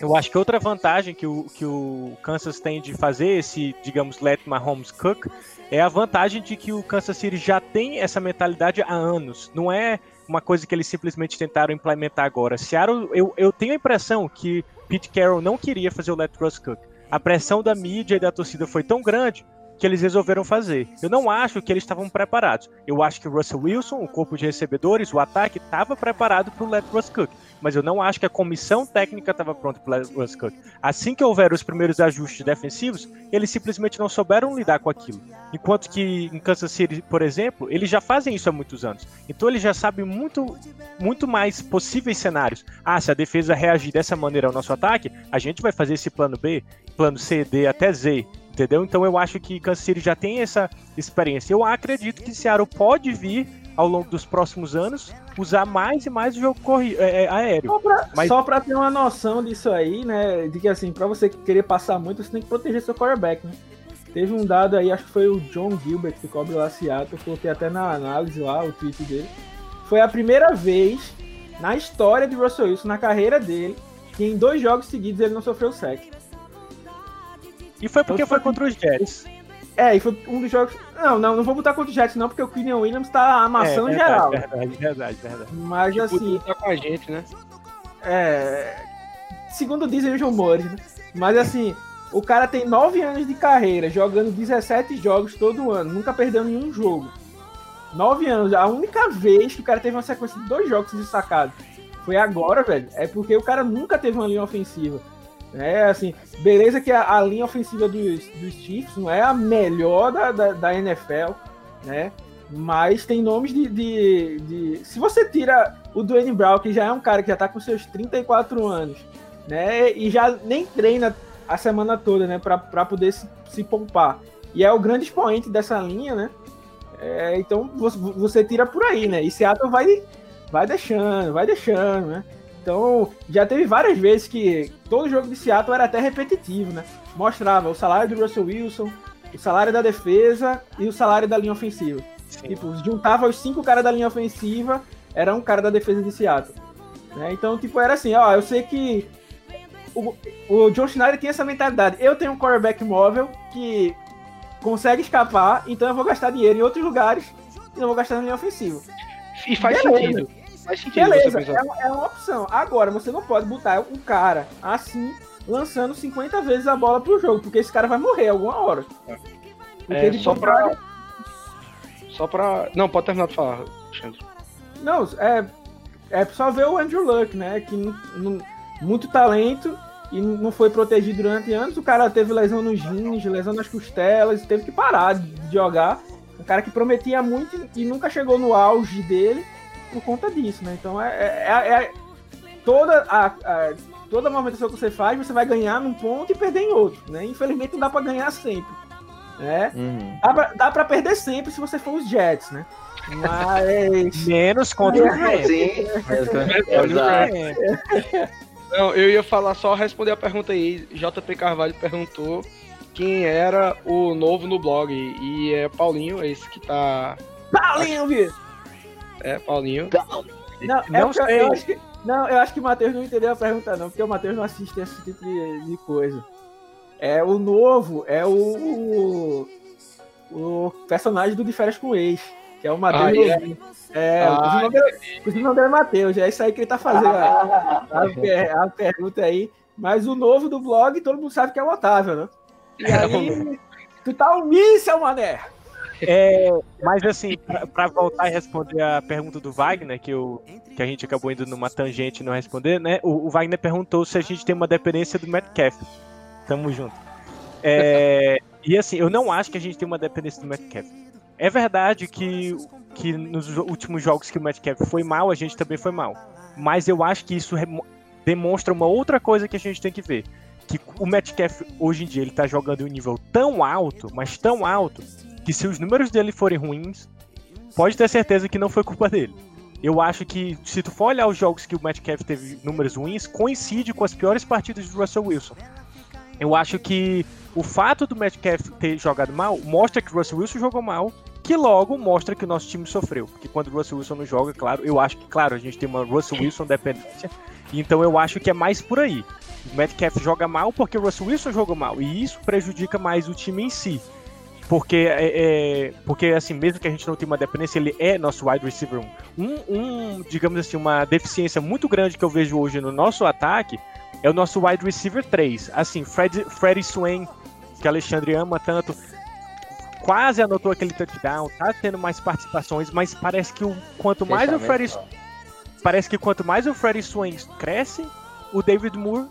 eu acho que outra vantagem que o, que o Kansas tem de fazer esse, digamos, let Mahomes cook, é a vantagem de que o Kansas City já tem essa mentalidade há anos. Não é uma coisa que eles simplesmente tentaram implementar agora. Seattle, eu, eu tenho a impressão que Pete Carroll não queria fazer o let Russ cook. A pressão da mídia e da torcida foi tão grande que eles resolveram fazer. Eu não acho que eles estavam preparados. Eu acho que o Russell Wilson, o corpo de recebedores, o ataque, estava preparado para o Let Russ Cook. Mas eu não acho que a comissão técnica estava pronta para o Let Russ Cook. Assim que houveram os primeiros ajustes defensivos, eles simplesmente não souberam lidar com aquilo. Enquanto que em Kansas City, por exemplo, eles já fazem isso há muitos anos. Então eles já sabem muito, muito mais possíveis cenários. Ah, se a defesa reagir dessa maneira ao nosso ataque, a gente vai fazer esse plano B, plano C, D até Z entendeu? Então eu acho que Kansas City já tem essa experiência. Eu acredito que Seattle pode vir ao longo dos próximos anos usar mais e mais o jogo corri é, é, aéreo. Só pra, Mas... só pra ter uma noção disso aí, né? De que assim, pra você querer passar muito, você tem que proteger seu quarterback, né? Teve um dado aí, acho que foi o John Gilbert que cobre lá Seattle, eu coloquei até na análise lá, o tweet dele. Foi a primeira vez na história de Russell Wilson, na carreira dele, que em dois jogos seguidos ele não sofreu sec. E foi porque foi contra os Jets. É, e foi um dos jogos. Não, não, não vou botar contra os Jets, não, porque o Kylian Williams tá amassando é, verdade, geral. Verdade, verdade, verdade. Mas assim. Tá com a gente, né? É. Segundo dizem os rumores, né? Mas assim, O cara tem 9 anos de carreira, jogando 17 jogos todo ano, nunca perdeu nenhum jogo. 9 anos, a única vez que o cara teve uma sequência de dois jogos de sacado foi agora, velho. É porque o cara nunca teve uma linha ofensiva. É assim, beleza que a, a linha ofensiva dos, dos Chiefs não é a melhor da, da, da NFL, né? Mas tem nomes de, de, de, Se você tira o Dwayne Brown, que já é um cara que já tá com seus 34 anos, né? E já nem treina a semana toda, né? Pra, pra poder se, se poupar. E é o grande expoente dessa linha, né? É, então você, você tira por aí, né? E Seattle vai, vai deixando, vai deixando, né? Então já teve várias vezes que todo jogo de Seattle era até repetitivo, né? Mostrava o salário do Russell Wilson, o salário da defesa e o salário da linha ofensiva. Sim. Tipo, juntava os cinco caras da linha ofensiva, era um cara da defesa de Seattle. Né? Então, tipo, era assim, ó, eu sei que o, o John Schneider tinha essa mentalidade. Eu tenho um quarterback móvel que consegue escapar, então eu vou gastar dinheiro em outros lugares e não vou gastar na linha ofensiva. E faz Beleza. sentido. Beleza, você é, uma- é uma opção. Agora, você não pode botar um cara assim, lançando 50 vezes a bola pro jogo, porque esse cara vai morrer alguma hora. É, só pra. Só pra. Não, pode terminar de falar, Alexandre. Não, é, é só ver o Andrew Luck, né? Que não- não- muito talento e não foi protegido durante anos. O cara teve lesão nos rins, lesão nas costelas, teve que parar de jogar. Um cara que prometia muito e nunca chegou no auge dele por conta disso, né? Então é, é- é- é- toda a, a- toda movimentação que você faz, você vai ganhar num ponto e perder em outro, né? Infelizmente não dá pra ganhar sempre, né? Uhum. Dá pra perder sempre se você for os Jets, né? Mas *laughs* Menos contra o Rams. Sim, exato. Não, eu ia falar só responder a pergunta aí. JP Carvalho perguntou quem era o novo no blog. E é Paulinho, esse que tá. Paulinho, Vitor! É, Paulinho. Não, é Não eu- sei. eu acho que, não, eu acho que o Matheus não entendeu a pergunta, não, porque o Matheus não assiste esse tipo de, de coisa. É, o novo é o, o, o personagem do De Férias com o Ex, que é o Matheus Ah, é? É, Ah, o nome dele- é Matheus, é isso aí que ele tá fazendo a, a per- a pergunta aí. Mas o novo do blog, todo mundo sabe que é o Otávio, né? E aí, tu tá um míssel, mané! É, mas assim, pra voltar e responder a pergunta do Wagner, que, eu, que a gente acabou indo numa tangente e não responder, né? O, o Wagner perguntou se a gente tem uma dependência do Metcalf. Tamo junto. É, e assim, eu não acho que a gente tem uma dependência do Metcalf. É verdade que, que nos últimos jogos que o Metcalf foi mal, a gente também foi mal. Mas eu acho que isso demonstra uma outra coisa que a gente tem que ver. Que o Metcalf, hoje em dia, ele tá jogando em um nível tão alto, mas tão alto, que se os números dele forem ruins, pode ter certeza que não foi culpa dele. Eu acho que, se tu for olhar os jogos que o Metcalf teve números ruins, coincide com as piores partidas do Russell Wilson. Eu acho que o fato do Metcalf ter jogado mal mostra que o Russell Wilson jogou mal, que logo mostra que o nosso time sofreu. Porque quando o Russell Wilson não joga, claro, eu acho que, claro, a gente tem uma Russell Wilson dependência, então eu acho que é mais por aí. O Metcalf joga mal porque o Russell Wilson jogou mal, e isso prejudica mais o time em si. Porque, é, é- porque assim, mesmo que a gente não tenha uma dependência, ele é nosso wide receiver 1. Um, um, digamos assim, uma deficiência muito grande que eu vejo hoje no nosso ataque é o nosso wide receiver 3. Assim, Fred, Freddy Swain, que Alexandre ama tanto, quase anotou aquele touchdown, tá tendo mais participações, mas parece que o, quanto mais o Freddy parece que quanto mais o Freddy Swain cresce, o David Moore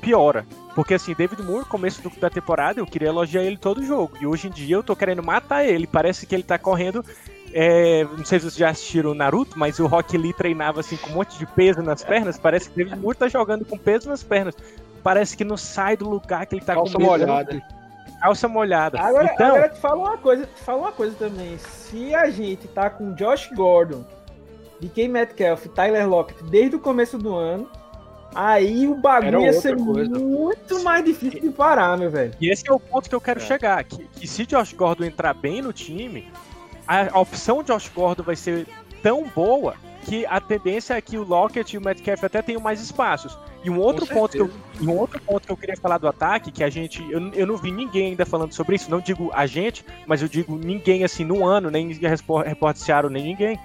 piora. Porque assim, David Moore, começo do- da temporada, eu queria elogiar ele todo jogo. E hoje em dia eu tô querendo matar ele. Parece que ele tá correndo. é, não sei se vocês já assistiram o Naruto, mas o Rock Lee treinava assim com um monte de peso nas pernas. Parece que David Moore tá jogando com peso nas pernas. Parece que não sai do lugar que ele tá Calça com medo. molhada. Calça molhada. Agora, então, agora te fala uma coisa, te fala uma coisa também. Se a gente tá com Josh Gordon, DK Metcalf, Tyler Lockett desde o começo do ano, aí o bagulho ia ser coisa. muito mais difícil de parar, meu velho. E esse é o ponto que eu quero chegar. Que, que se Josh Gordon entrar bem no time, a, a opção Josh Gordon vai ser tão boa que a tendência é que o Lockett e o Metcalf até tenham mais espaços. E um outro, ponto que eu, um outro ponto que eu queria falar do ataque, que a gente. Eu, eu não vi ninguém ainda falando sobre isso, não digo a gente, mas eu digo ninguém assim no ano, nem Repórter repórter Seattle, nem ninguém.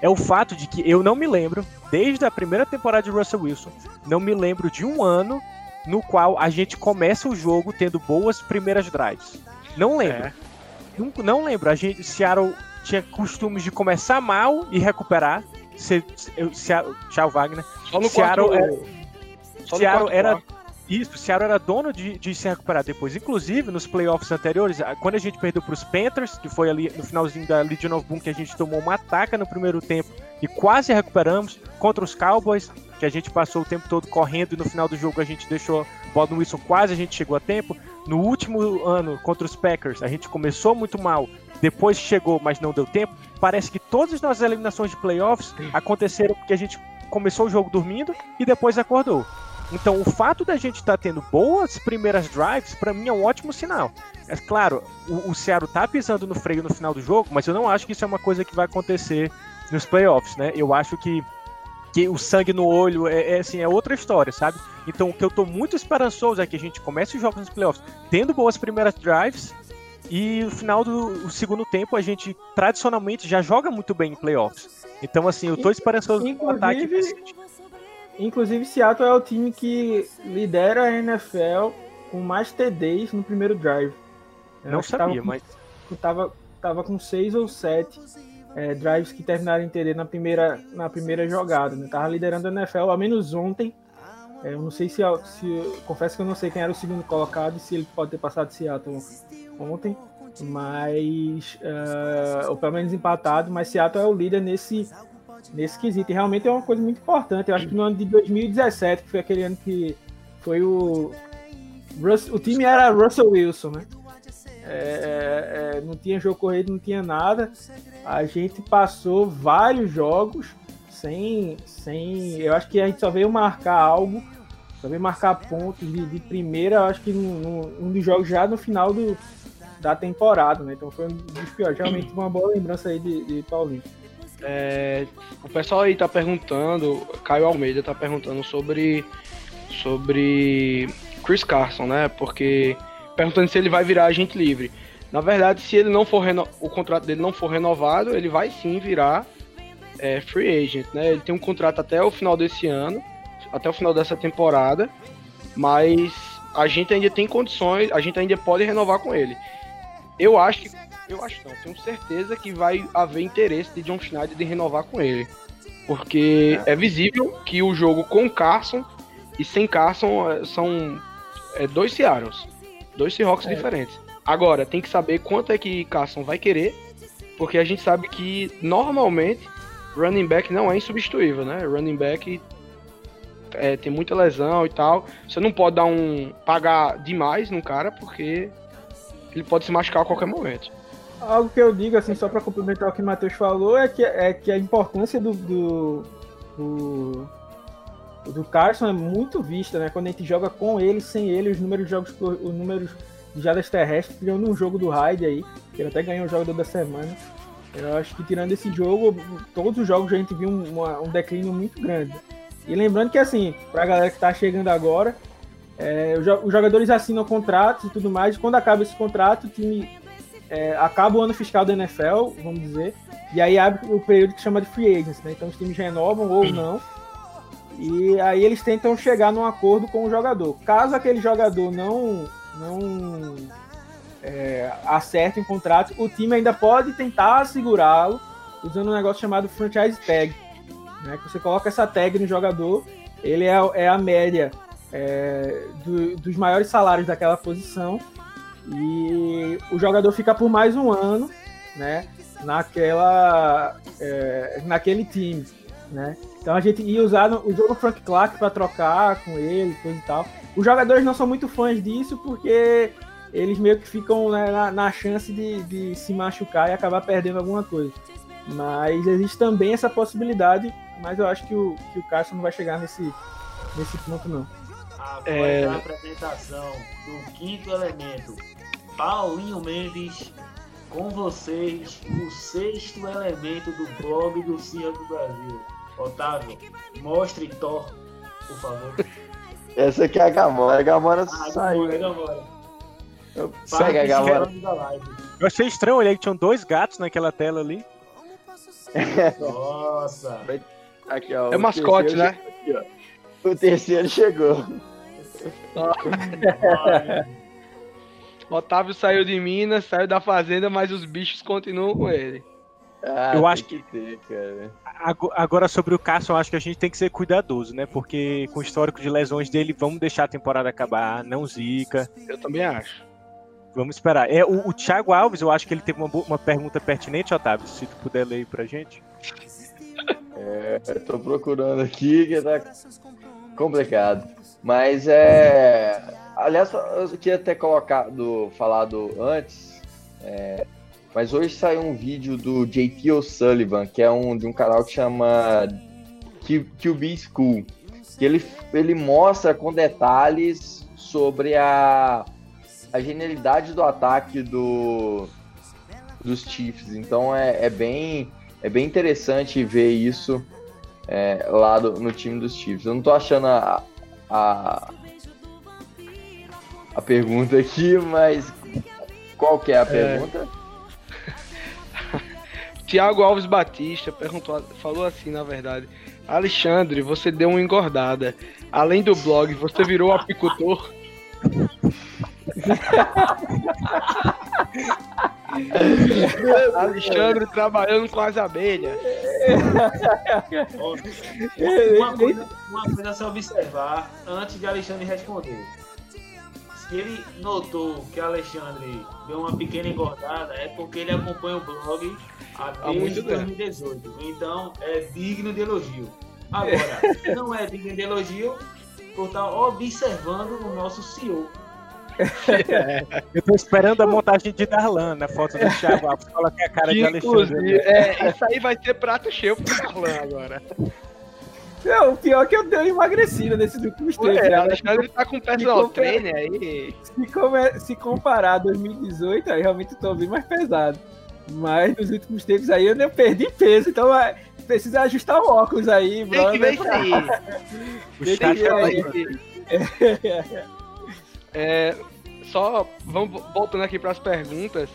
É o fato de que eu não me lembro, desde a primeira temporada de Russell Wilson, não me lembro de um ano no qual a gente começa o jogo tendo boas primeiras drives. Não lembro. É. Não, não lembro. A gente, Seattle tinha costumes de começar mal e recuperar. Se, eu, Seattle, tchau, Wagner. Só no Seattle quarto, é- Seattle quarto era- quarto. Isso, o Seattle era dono de, de se recuperar depois. Inclusive, nos playoffs anteriores, quando a gente perdeu para os Panthers, que foi ali no finalzinho da Legion of Boom, que a gente tomou uma ataca no primeiro tempo e quase recuperamos, contra os Cowboys, que a gente passou o tempo todo correndo e no final do jogo a gente deixou o no Wilson, quase a gente chegou a tempo. No último ano, contra os Packers, a gente começou muito mal, depois chegou, mas não deu tempo. Parece que todas as nossas eliminações de playoffs aconteceram porque a gente começou o jogo dormindo e depois acordou. Então, o fato da gente estar tendo boas primeiras drives, pra mim é um ótimo sinal. É claro, o, o Seattle tá pisando no freio no final do jogo, mas eu não acho que isso é uma coisa que vai acontecer nos playoffs, né? Eu acho que, que o sangue no olho é, é, assim, é outra história, sabe? Então, o que eu tô muito esperançoso é que a gente comece os jogos nos playoffs tendo boas primeiras drives e no final do o segundo tempo a gente tradicionalmente já joga muito bem em playoffs. Então, assim, eu tô esperançoso no ataque. Inclusive, Seattle é o time que lidera a NFL com mais TDs no primeiro drive. Eu Não sabia, com- mas tava, tava com seis ou sete é, drives que terminaram em TD na primeira, na primeira jogada. Né? Tava liderando a NFL, ao menos ontem. É, eu não sei se, se. Confesso que eu não sei quem era o segundo colocado e se ele pode ter passado Seattle ontem. Mas. é, ou pelo menos empatado. Mas Seattle é o líder nesse, nesse quesito. E realmente é uma coisa muito importante. Eu acho que no ano de 2017, que foi aquele ano que foi o. O time era Russell Wilson, né? É, é, não tinha jogo corrido, não tinha nada. A gente passou vários jogos sem, sem. Eu acho que a gente só veio marcar algo, só veio marcar pontos de, de primeira, acho que num- um dos jogos já no final do, da temporada, né? Então foi um dos piores. Realmente uma boa lembrança aí de, de Paulinho. É, o pessoal aí tá perguntando, Caio Almeida tá perguntando sobre sobre Chris Carson, né? Porque perguntando se ele vai virar agente livre. Na verdade, se ele não for reno- o contrato dele não for renovado, ele vai sim virar é, free agent, né? Ele tem um contrato até o final desse ano, até o final dessa temporada, mas a gente ainda tem condições, a gente ainda pode renovar com ele. Eu acho que eu acho não, tenho certeza que vai haver interesse de John Schneider de renovar com ele. Porque é, visível que o jogo com Carson e sem Carson é, são é, dois Seattles, dois Seahawks É. diferentes. Agora, tem que saber quanto é que Carson vai querer, porque a gente sabe que normalmente running back não é insubstituível, né? Running back é, tem muita lesão e tal. Você não pode dar um. pagar demais num cara, porque ele pode se machucar a qualquer momento. Algo que eu digo, assim, só para complementar o que o Matheus falou, é que, é que a importância do, do, do, do Carson é muito vista, né? Quando a gente joga com ele, sem ele, os números de jogos, os números de jadas terrestres, tirando um jogo do Hyde aí, que ele até ganhou o jogador da semana. Eu acho que tirando esse jogo, todos os jogos a gente viu um, uma- um declínio muito grande. E lembrando que, assim, pra galera que tá chegando agora, é, os jogadores assinam contratos e tudo mais, e quando acaba esse contrato, o time é, acaba o ano fiscal da NFL, vamos dizer, e aí abre o período que chama de free agents, né? Então os times renovam ou não, e aí eles tentam chegar num acordo com o jogador. Caso aquele jogador não, não é, acerte um contrato, o time ainda pode tentar segurá-lo usando um negócio chamado franchise tag, né? Você coloca essa tag no jogador, ele é, é a média é, do- dos maiores salários daquela posição e o jogador fica por mais um ano, né? Naquela, é, naquele time, né? Então a gente ia usar, usou no Frank Clark para trocar com ele, coisa e tal. Os jogadores não são muito fãs disso porque eles meio que ficam né, na, na chance de, de se machucar e acabar perdendo alguma coisa. Mas existe também essa possibilidade, mas eu acho que o, que o Carson não vai chegar nesse, nesse ponto, não. Após É. a apresentação do quinto elemento, Paulinho Mendes, com vocês, o sexto elemento do blog do Cia do Brasil. Otávio, mostre Thor, por favor. Essa aqui é a Gamora. A Gamora Ah, saiu. agora, agora. Segue a Gamora. Da live. eu achei estranho olhar que tinham dois gatos naquela tela ali. Nossa. *laughs* Aqui, ó, É o mascote, né? aqui, ó. O terceiro chegou. Otávio saiu de Minas, saiu da fazenda, mas os bichos continuam com ele. Ah, Eu acho que ter, cara. Ago- Agora, sobre o Carson, eu acho que a gente tem que ser cuidadoso, né? Porque com o histórico de lesões dele, vamos deixar a temporada acabar, não zica. Eu também acho. Vamos esperar. É, o, o Thiago Alves, eu acho que ele teve uma, uma pergunta pertinente, Otávio, se tu puder ler aí pra gente. *laughs* É, tô procurando aqui que tá complicado. Mas é. Aliás, eu queria ter colocado, falado antes. é, mas hoje saiu um vídeo do JT O'Sullivan, que é um de um canal que chama QB School. Que ele, ele mostra com detalhes sobre a, a genialidade do ataque do, dos Chiefs. Então é, é bem é bem interessante ver isso é, lá do- no time dos Chiefs. Eu não tô achando a, a, a pergunta aqui, mas qual que é a pergunta? *laughs* Tiago Alves Batista perguntou, falou assim, na verdade. Alexandre, você deu uma engordada. Além do blog, você virou apicultor? *laughs* Alexandre trabalhando com as abelhas. Uma coisa, uma coisa a se observar antes de Alexandre responder. Se ele notou que Alexandre deu uma pequena engordada, é porque ele acompanha o blog há desde tempo. 2018. Então é digno de elogio. Agora, não é digno de elogio por estar observando o nosso CEO. Eu tô esperando a montagem de Darlan na foto do Thiago Alves. Coloquei a cara Que, de Alexandre. é, isso aí vai ser prato cheio pro Carlan agora. Não, o pior é que eu dei uma emagrecida nesses últimos tempos. É, né? Alexandre tá com personal trainer aí. Se, come- se comparar a 2018, aí realmente eu tô bem mais pesado. Mas nos últimos tempos aí eu perdi peso, então é, precisa ajustar o óculos aí, Tem que brother. ver isso *laughs* tá aí. É, só vamos voltando aqui para as perguntas.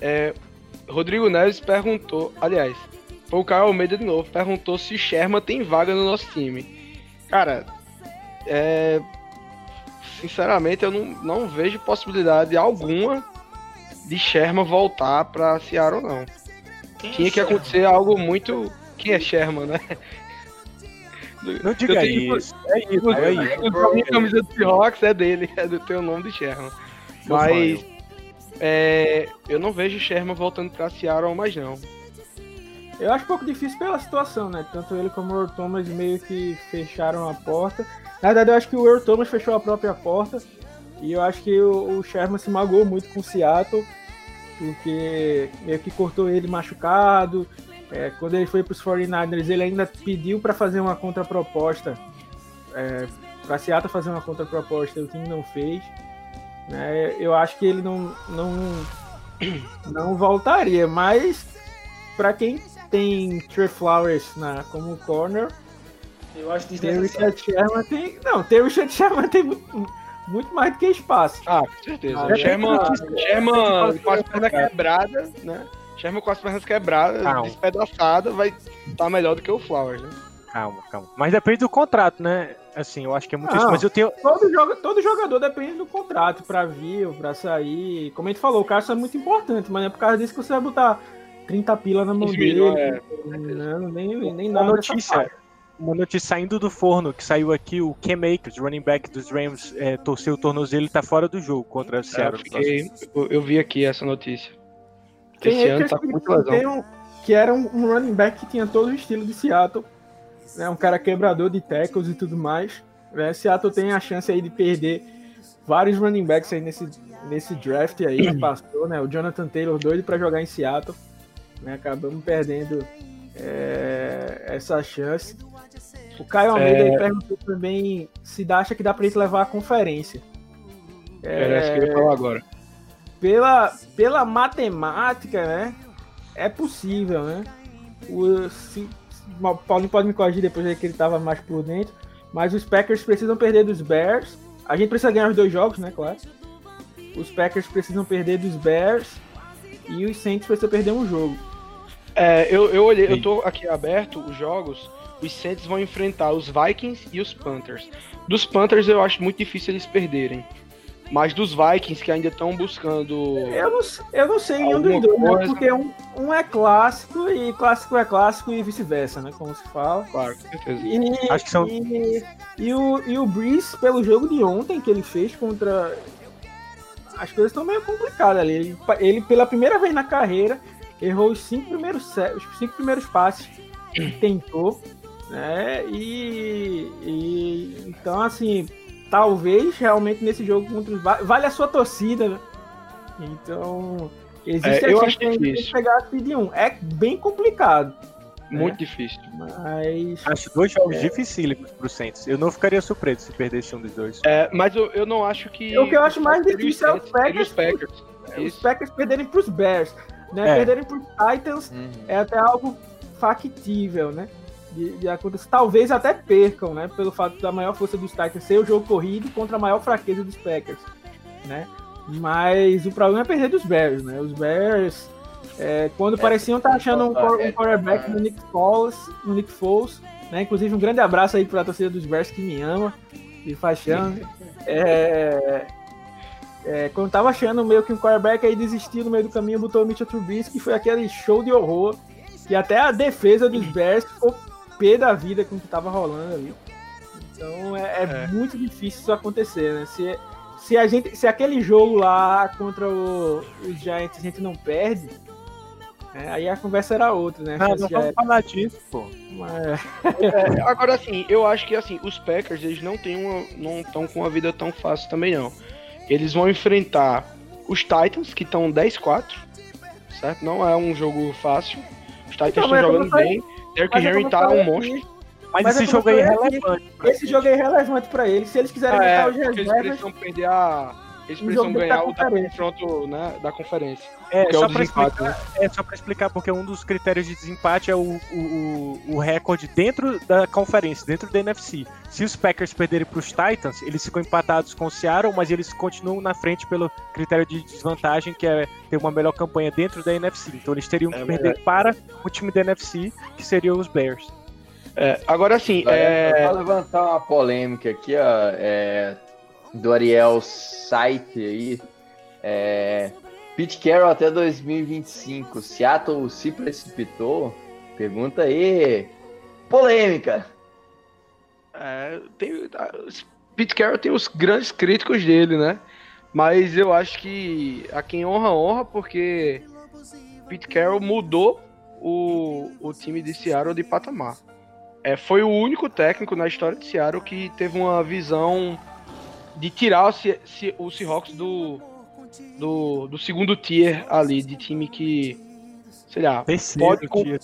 É, Rodrigo Neves perguntou, aliás, foi o Caio Almeida de novo, perguntou se Sherman tem vaga no nosso time. Cara, é, sinceramente eu não, não vejo possibilidade alguma de Sherman voltar para Seattle não. Quem Tinha que será? acontecer algo muito. Quem é Sherman, né? Não diga tenho- isso. É isso, é isso. A minha camisa do Seahawks é dele, é do teu nome de Sherman. Mas é, eu não vejo Sherman voltando pra Seattle mais não. Eu acho um pouco difícil pela situação, né? Tanto ele como o Earl Thomas meio que fecharam a porta. Na verdade, eu acho que o Earl Thomas fechou a própria porta. E eu acho que o, Sherman se magoou muito com o Seattle, porque meio que cortou ele machucado. É, quando ele foi para os 49ers, ele ainda pediu para fazer uma contraproposta. É, para Seattle fazer uma contraproposta, o time não fez. né? eu acho que ele não, não, *clears throat* não voltaria, mas para quem tem Trey Flowers na, como corner, Eu acho desnecessário. Sherman tem. Não, tem o Richard Sherman tem muito, muito mais do que espaço. Ah, com certeza. Ah, Sherman, é. Sherman com as pernas quebradas, né? Sherman com as pernas quebradas, Calma. despedaçada, vai estar melhor do que o Flowers, né? Calma, calma. Mas depende do contrato, né? Assim, eu acho que é muito Não. isso. Mas eu tenho. Todo, joga, todo jogador depende do contrato para vir ou para sair. Como a gente falou, o Carson é muito importante, mas não é por causa disso que você vai botar 30 pila na mão 15 dele. é. Não, nem, nem Uma notícia, uma notícia saindo do forno que saiu aqui, o Cam Akers, running back dos Rams, é, torceu o tornozelo e tá fora do jogo contra o Eu, Seattle. fiquei- eu- eu vi aqui essa notícia. Tem Esse ano Akers tá com lesão. um- que era um, um running back que tinha todo o estilo de Seattle. Né, um cara quebrador de tackles e tudo mais. Né, Seattle tem a chance aí de perder vários running backs aí nesse, nesse draft aí que passou, né? O Jonathan Taylor doido para jogar em Seattle. Né, acabamos perdendo é, essa chance. O Caio Almeida É. perguntou também se dá- acha que dá pra gente levar a conferência. Era essa que eu ia falar agora. pela, pela matemática, né? É possível, né? O, se, o Paulinho pode me corrigir depois que ele tava mais por dentro. Mas os Packers precisam perder dos Bears. A gente precisa ganhar os dois jogos, né? Claro. Os Packers precisam perder dos Bears. E os Saints precisam perder um jogo. É, eu, eu olhei, eu Sim. tô aqui aberto os jogos. os Saints vão enfrentar os Vikings e os Panthers. Dos Panthers eu acho muito difícil eles perderem. Mas dos Vikings que ainda estão buscando. Eu não, eu não sei nenhum dos dois, né? Porque um, um é clássico e clássico é clássico e vice-versa, né? Como se fala. Claro, com certeza. E, Acho que são- e, e o, e o Breeze, pelo jogo de ontem que ele fez contra. As coisas estão meio complicadas ali. Ele, ele, pela primeira vez na carreira, errou os cinco primeiros, os cinco primeiros passes que tentou. Né? E, e. Então, assim, talvez realmente nesse jogo contra os. Va- Vale a sua torcida, né? Então. Existe É, a eu chance acho de a gente difícil. pegar a seed 1. É bem complicado. Muito difícil. Mas. Acho dois jogos dificílimos pro Saints. Eu não ficaria surpreso se perdesse um dos dois. É, mas eu, eu não acho que. O que eu acho mais difícil é os seria os Packers. Packers. Os. Packers perderem pros Bears. Né? É. Perderem pros Titans Uhum. é até algo factível, né? De, de acontecer. Talvez até percam, né? Pelo fato da maior força dos Titans ser o jogo corrido contra a maior fraqueza dos Packers, né? Mas o problema é perder dos Bears, né? Os Bears, é, quando pareciam estar achando um, um quarterback no Nick Foles, no Nick Foles, né? Inclusive um grande abraço aí para a torcida dos Bears que me ama, de Faxão. *laughs* É, é, quando tava achando meio que um quarterback aí desistiu no meio do caminho, botou o Mitchell Trubisky, foi aquele show de horror. E até a defesa dos Bears ficou pé da vida com o que tava rolando ali. Então é, é É. muito difícil isso acontecer, né? Se, se, a gente, se aquele jogo lá contra o- os Giants a gente não perde, é, aí a conversa era outra, né? Não, Chance não de vamos falar disso, pô. Mas- É, agora assim, eu acho que assim, os Packers eles não têm uma, não estão com uma vida tão fácil também não. Eles vão enfrentar os Titans que estão 10-4, certo? Não é um jogo fácil. Os Titans Então, estão mas é jogando bem. Derrick é Henry tá um aqui, monstro. Mas, Mas é esse jogo é eu falei aqui, relevante. Esse jogo é irrelevante pra eles. Se eles quiserem Ah, é, botar os porque eles reservas, precisam perder a. Eles precisam ganhar o confronto né, da conferência. É, que é só pra desempate, explicar, é só pra explicar, porque um dos critérios de desempate é o, o, o, recorde dentro da conferência, dentro da NFC. Se os Packers perderem pros Titans, eles ficam empatados com o Seattle, mas eles continuam na frente pelo critério de desvantagem, que é ter uma melhor campanha dentro da NFC. Então eles teriam que É perder para o time da NFC, que seria os Bears. É, agora assim, é, Vou levantar uma polêmica aqui, ó, é, do Ariel Site aí. É, Pete Carroll até 2025. Seattle se precipitou? Pergunta aí. Polêmica. É, tem, Pete Carroll tem os grandes críticos dele, né? Mas eu acho que a quem honra, honra, porque Pete Carroll mudou o, o time de Seattle de patamar. É, foi o único técnico na história de Seattle que teve uma visão de tirar o, o Seahawks do, do, do segundo tier ali, de time que, sei lá, Terceiro Pode com- dia.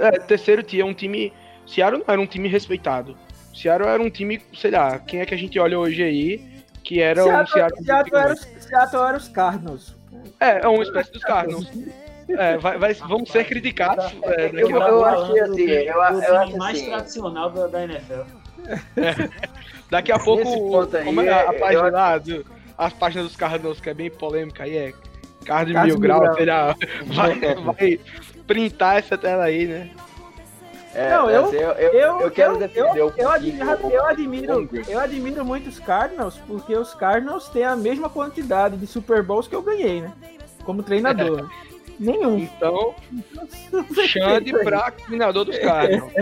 é, terceiro tier, um time. Seattle não era um time respeitado. Seattle era um time, sei lá, quem é que a gente olha hoje aí, que era um Seattle, Seattle. Seattle, era, os- Seattle era os Cardinals. É, é uma espécie dos Cardinals. É, vai, vai- vamos ser criticados. é, daqui Eu, eu achei assim, eu, eu o time acho mais assim. tradicional da, da NFL. *laughs* Daqui a pouco, como é a, eu- página lá, do- as páginas dos Cardinals, que é bem polêmica aí, é Card Card Mil Mil Grau, Grau. sei lá, *laughs* vai, vai printar essa tela aí, né? É, Não, eu- eu, eu, Eu, eu quero eu, defender eu, eu, admiro, eu, admiro, eu admiro muito os Cardinals, porque os Cardinals têm a mesma quantidade de Super Bowls que eu ganhei, né? Como treinador. *laughs* Nenhum. Então, *laughs* Xande pra coordenador dos Cardinals.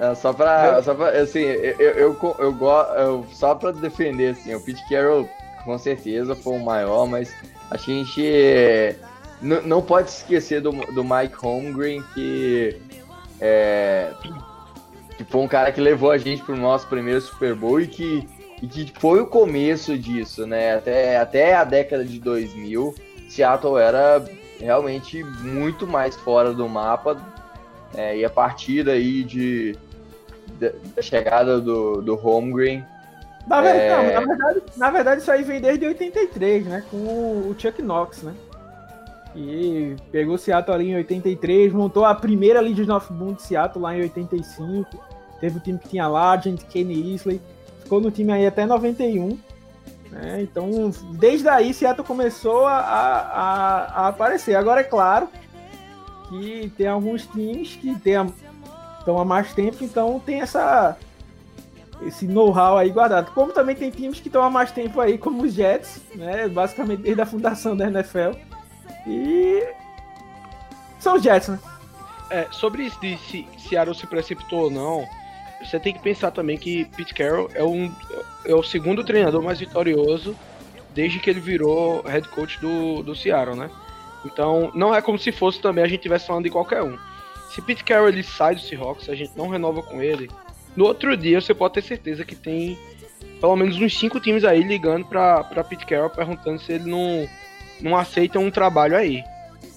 É, só pra, só pra, assim, eu, eu, eu, eu, só pra defender, assim, o Pete Carroll com certeza foi o maior, mas a gente não pode se esquecer do, do Mike Holmgren, que, é, que foi um cara que levou a gente pro nosso primeiro Super Bowl e que, e que foi o começo disso, né, até, até a década de 2000, Seattle era realmente muito mais fora do mapa, é, e a partir daí de, da, da chegada do, do Holmgren, Na verdade, É. não, na, verdade, na verdade, isso aí vem desde 83, né? Com o Chuck Knox, né? E pegou o Seattle ali em 83, montou a primeira Legion of Boom de Seattle lá em 85. Teve o time que tinha Largent, Kenny Isley. Ficou no time aí até 91. Né? Então, desde aí, Seattle começou a, a, a aparecer. Agora, é claro que tem alguns times que tem a- estão há mais tempo, então tem essa esse know-how aí guardado. Como também tem times que estão há mais tempo aí, como os Jets, né? Basicamente desde a fundação da NFL. E são os Jets, né? É, sobre isso de se Seattle se precipitou ou não, você tem que pensar também que Pete Carroll é, um, é o segundo treinador mais vitorioso desde que ele virou head coach do, do Seattle, né? Então, não é como se fosse também a gente estivesse falando de qualquer um. Se Pete Carroll ele sai do Seahawks, a gente não renova com ele, no outro dia você pode ter certeza que tem pelo menos uns cinco times aí ligando pra, pra Pete Carroll perguntando se ele não, não aceita um trabalho aí.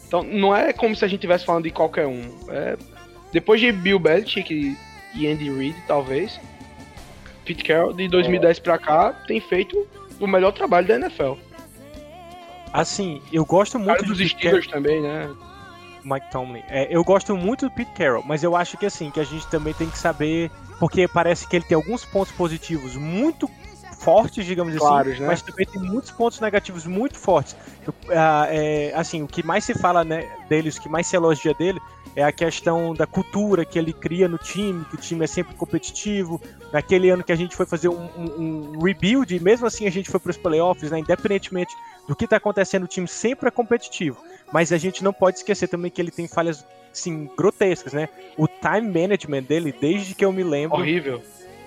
Então, não é como se a gente estivesse falando de qualquer um. É, depois de Bill Belichick e Andy Reid, talvez, Pete Carroll de 2010 pra cá tem feito o melhor trabalho da NFL. Assim, eu gosto muito cara dos Steelers também, né? Mike Tomlin. É, eu gosto muito do Pete Carroll, mas eu acho que assim, que a gente também tem que saber, porque parece que ele tem alguns pontos positivos muito fortes, digamos Claros, assim, né? mas também tem muitos pontos negativos muito fortes. Eu- ah, é, assim, o que mais se fala né, dele, o que mais se elogia dele, é a questão da cultura que ele cria no time, que o time é sempre competitivo. Naquele ano que a gente foi fazer um, um- um rebuild, e mesmo assim a gente foi para os playoffs, né, independentemente do que está acontecendo, o time sempre é competitivo. Mas a gente não pode esquecer também que ele tem falhas assim, grotescas, né? O time management dele, desde que eu me lembro, Horrível.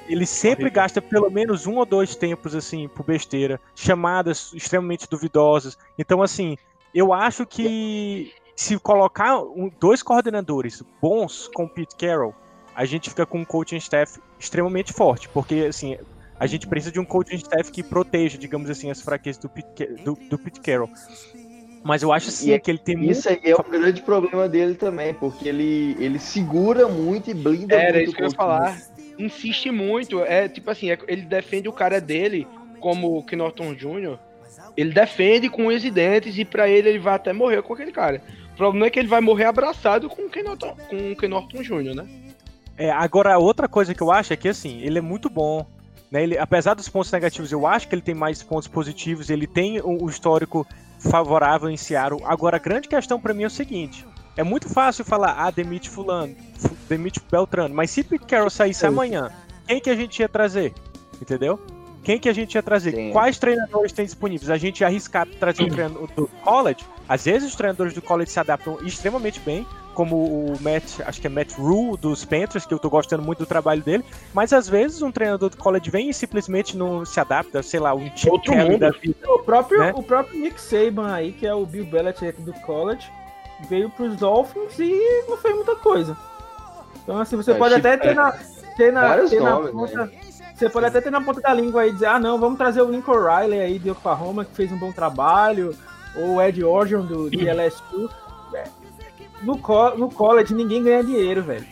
ele sempre Horrível. gasta pelo menos um ou dois tempos assim por besteira, chamadas extremamente duvidosas. Então, assim, eu acho que se colocar dois coordenadores bons com o Pete Carroll, a gente fica com um coaching staff extremamente forte, porque assim a gente precisa de um coaching staff que proteja, digamos assim, as fraquezas do Pete, do, do Pete Carroll. Mas eu acho sim E que ele tem muito. Isso aí é um grande problema dele também, porque ele, ele segura muito e blinda Era muito isso que eu ia o falar. Insiste muito. É tipo assim, é- ele defende o cara dele, como o Knorton Jr. Ele defende com unhas e dentes, e pra ele ele vai até morrer com aquele cara. O problema é que ele vai morrer abraçado com o Knorton, com o Knorton Jr., né? É, agora, outra coisa que eu acho é que, assim, ele é muito bom. Né? Ele, apesar dos pontos negativos, eu acho que ele tem mais pontos positivos. Ele tem o, o histórico favorável em Seattle. Agora, a grande questão pra mim é o seguinte: é muito fácil falar, ah, demite Fulano, fu- demite Beltrano. Mas se Pete Carroll saísse amanhã, quem que a gente ia trazer? Entendeu? Quem que a gente ia trazer? Sim. Quais treinadores tem disponíveis? A gente ia arriscar trazer um treinador do college? Às vezes os treinadores do college se adaptam extremamente bem, como o Matt, acho que é Matt Rule dos Panthers, que eu tô gostando muito do trabalho dele, mas às vezes um treinador do college vem e simplesmente não se adapta, sei lá, um Chip Outro mundo. da vida. O próprio, Né? o próprio Nick Saban aí, que é o Bill Belichick do college, veio pros Dolphins e não fez muita coisa. Então, assim, você É, pode tipo, até ter é, na, ter na, ter na nomes, ponta. Você pode até ter na ponta da língua aí dizer, ah não, vamos trazer o Lincoln Riley aí de Oklahoma, que fez um bom trabalho, ou o Ed Orgeron do de LSU. No, co- no college ninguém ganha dinheiro, velho.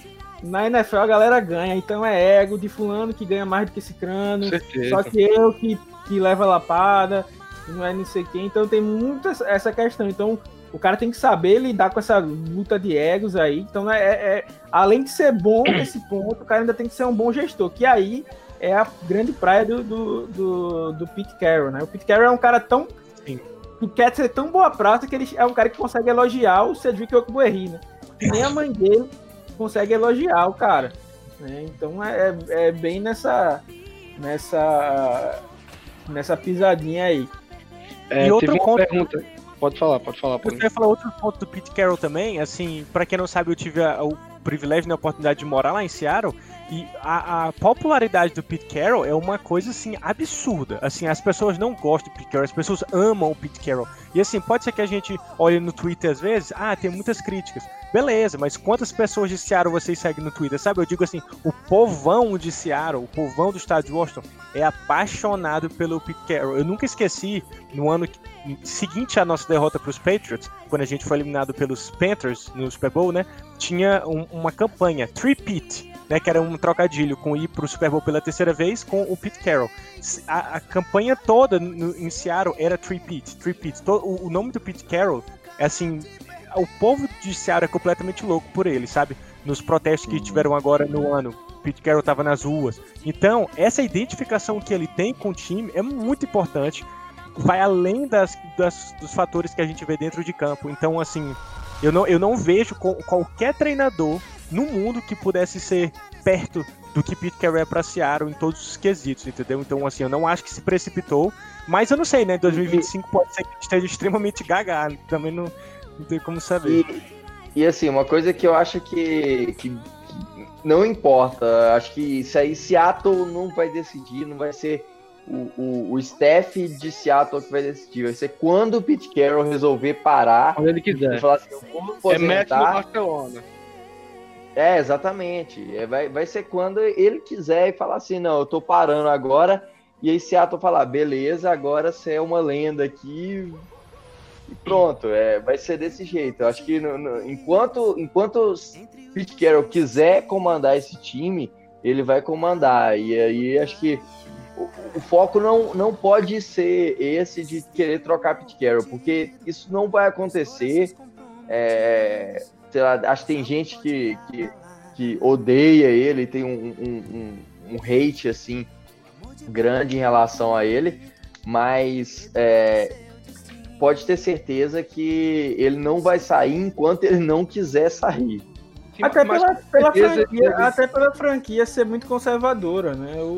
Na NFL a galera ganha, então é ego de fulano que ganha mais do que esse crânio. Certeza. Só que eu que, que leva a lapada, não é não sei quem, então tem muita essa- essa questão. Então o cara tem que saber lidar com essa luta de egos aí. Então é, é- além de ser bom *coughs* nesse ponto, o cara ainda tem que ser um bom gestor, que aí é a grande praia do, do, do, do Pete Carroll, né? O Pete Carroll é um cara tão. Que quer ser tão boa praça que ele é um cara que consegue elogiar o Cedric Ogbuerri, né? Nem a mãe dele consegue elogiar o cara. né? Então é, é bem nessa nessa nessa pisadinha aí. É, E outro ponto- pergunta. Pode falar, pode falar. Eu Pode. queria falar outro ponto do Pete Carroll também, assim, pra quem não sabe, eu tive a- o privilégio e a oportunidade de morar lá em Seattle, e a, a popularidade do Pete Carroll é uma coisa, assim, absurda. Assim, as pessoas não gostam do Pete Carroll, as pessoas amam o Pete Carroll. E assim, pode ser que a gente olhe no Twitter às vezes, ah, tem muitas críticas. Beleza, mas quantas pessoas de Seattle vocês seguem no Twitter? Sabe, eu digo assim, o povão de Seattle, o povão do estado de Washington, é apaixonado pelo Pete Carroll. Eu nunca esqueci, no ano seguinte à nossa derrota para os Patriots, quando a gente foi eliminado pelos Panthers no Super Bowl, né? Tinha um- uma campanha, Three Pete, né? Que era um trocadilho com ir para o Super Bowl pela terceira vez com o Pete Carroll. A, a campanha toda no, em Seattle era Three Pete, Three Pete. O, o nome do Pete Carroll é assim, o povo de Seattle é completamente louco por ele, sabe? Nos protestos que tiveram agora no ano, Pete Carroll estava nas ruas. Então, essa identificação que ele tem com o time é muito importante. Vai além das, das- dos fatores que a gente vê dentro de campo. Então, assim, eu não, eu não vejo qualquer treinador no mundo que pudesse ser perto do que Pete Carroll é pra Seattle em todos os quesitos, entendeu? Então, assim, eu não acho que se precipitou, mas eu não sei, né? 2025 pode ser que esteja extremamente gaga, também não, não tem como saber. E, e assim, uma coisa que eu acho que, que, não importa, acho que isso aí Seattle não vai decidir, não vai ser o, o, o staff de Seattle que vai decidir, vai ser quando o Pete Carroll resolver parar Quando ele e quiser. falar assim, eu vou É Messi no aposentar. Barcelona. É, exatamente. É, vai, vai ser quando ele quiser e falar assim, não, eu tô parando agora. E aí Seattle falar, beleza, agora você é uma lenda aqui. E pronto, é, vai ser desse jeito. Eu acho que no- no- enquanto, enquanto Pete Carroll quiser comandar esse time, ele vai comandar. E aí acho que o, o foco não, não pode ser esse de querer trocar Pete Carroll, porque isso não vai acontecer. É, sei lá, acho que tem gente que, que, que odeia ele, tem um, um, um, um hate assim grande em relação a ele, mas é, pode ter certeza que ele não vai sair enquanto ele não quiser sair. Sim, Até pela, pela franquia, ele- até pela franquia ser muito conservadora, né? O,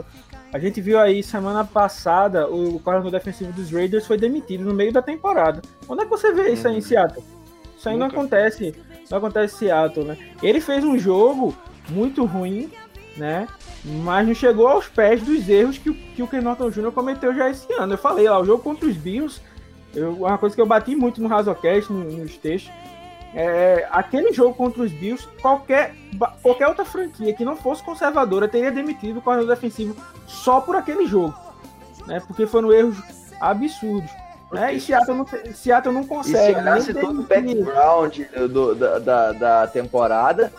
o- a gente viu aí semana passada o coordenador defensivo dos Raiders foi demitido no meio da temporada. Onde é que você vê isso aí em Seattle? Isso aí não Nunca. acontece, não acontece em Seattle, né? Ele fez um jogo muito ruim, né? Mas não chegou aos pés dos erros que, o- que o Ken Norton Jr. cometeu já esse ano. Eu falei lá, o jogo contra os Bills, eu, uma coisa que eu bati muito no Razocast, no- nos textos, é, aquele jogo contra os Bills, qualquer, qualquer outra franquia que não fosse conservadora teria demitido o coordenador defensivo só por aquele jogo, né? Porque foram erros absurdos. Né? E Seattle não, Seattle não E se consegue. nem todo o background do- da, da, da temporada,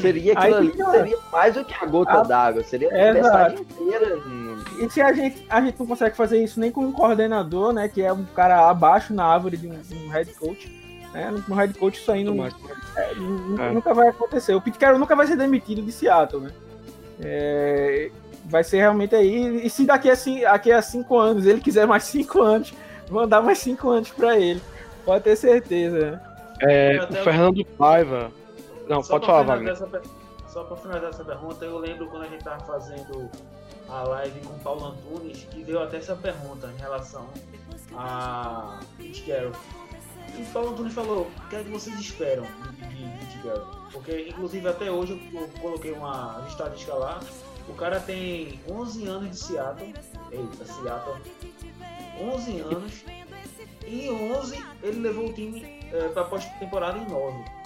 seria Aí aquilo ali, que não é. seria mais do que a gota Ah, d'água, seria a é, tempestade inteira. hum, E se a gente, a gente não consegue fazer isso nem com um coordenador, né? Que é um cara abaixo na árvore de um, de um head coach. Né? No head coach isso aí não, é, É. nunca vai acontecer. O Pete Carroll nunca vai ser demitido de Seattle, né? É, vai ser realmente aí. E se daqui a, daqui a cinco anos ele quiser mais *laughs* cinco anos, vão dar mais cinco anos pra ele. Pode ter certeza. né? É, o Fernando Paiva. Não, Só pode falar, Wagner. essa Só pra finalizar essa pergunta, eu lembro quando a gente tava fazendo a live com o Paulo Antunes, que deu até essa pergunta em relação a Pete Carroll. E o Paulo Antunes falou, o que é que vocês esperam de, Pete Carroll? Porque, inclusive, até hoje eu, eu coloquei uma estatística lá, o cara tem 11 anos de Seattle, eita, Seattle, 11 anos, e em 11 ele levou o time é, pra pós-temporada em 9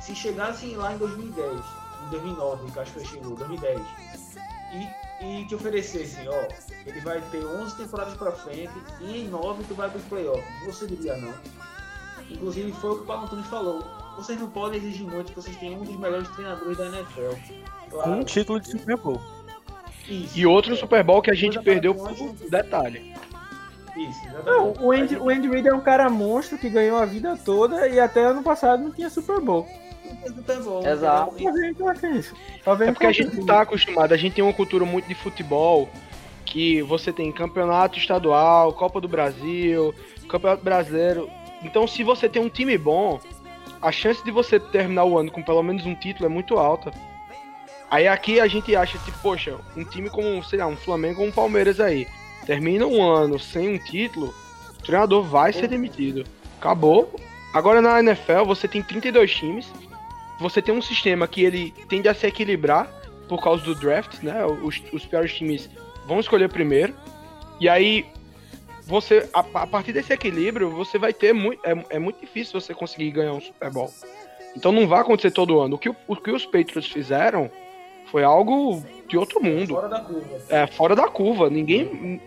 se chegasse lá em 2010, em 2009, que acho que chegou, 2010, e, e te oferecesse, ó, ele vai ter 11 temporadas pra frente e em 9 tu vai pros playoffs, você diria não. Inclusive foi o que o Paulo Antunes falou, vocês não podem exigir muito que vocês têm um dos melhores treinadores da NFL. Claro, Um título de Super Bowl. isso, E outro Super Bowl que a gente perdeu para por detalhe. Isso, Não, exatamente. o Andy, o Andy Reid é um cara monstro que ganhou a vida toda e até ano passado não tinha Super Bowl. Super bom, Exato. Então, é porque a gente não tá acostumado, a gente tem uma cultura muito de futebol, que você tem campeonato estadual, Copa do Brasil, Campeonato Brasileiro. Então, se você tem um time bom, a chance de você terminar o ano com pelo menos um título é muito alta. Aí aqui a gente acha, tipo, poxa, um time como, sei lá, um Flamengo ou um Palmeiras aí, termina um ano sem um título, o treinador vai ser demitido. Acabou. Agora na NFL você tem 32 times, você tem um sistema que ele tende a se equilibrar por causa do draft, né? Os, os piores times vão escolher primeiro. E aí, você, a, a partir desse equilíbrio, você vai ter muito. É, é muito difícil você conseguir ganhar um Super Bowl. Então não vai acontecer todo ano. O que, o, que os Patriots fizeram foi algo de outro mundo. Fora da curva. É, fora da curva. Ninguém.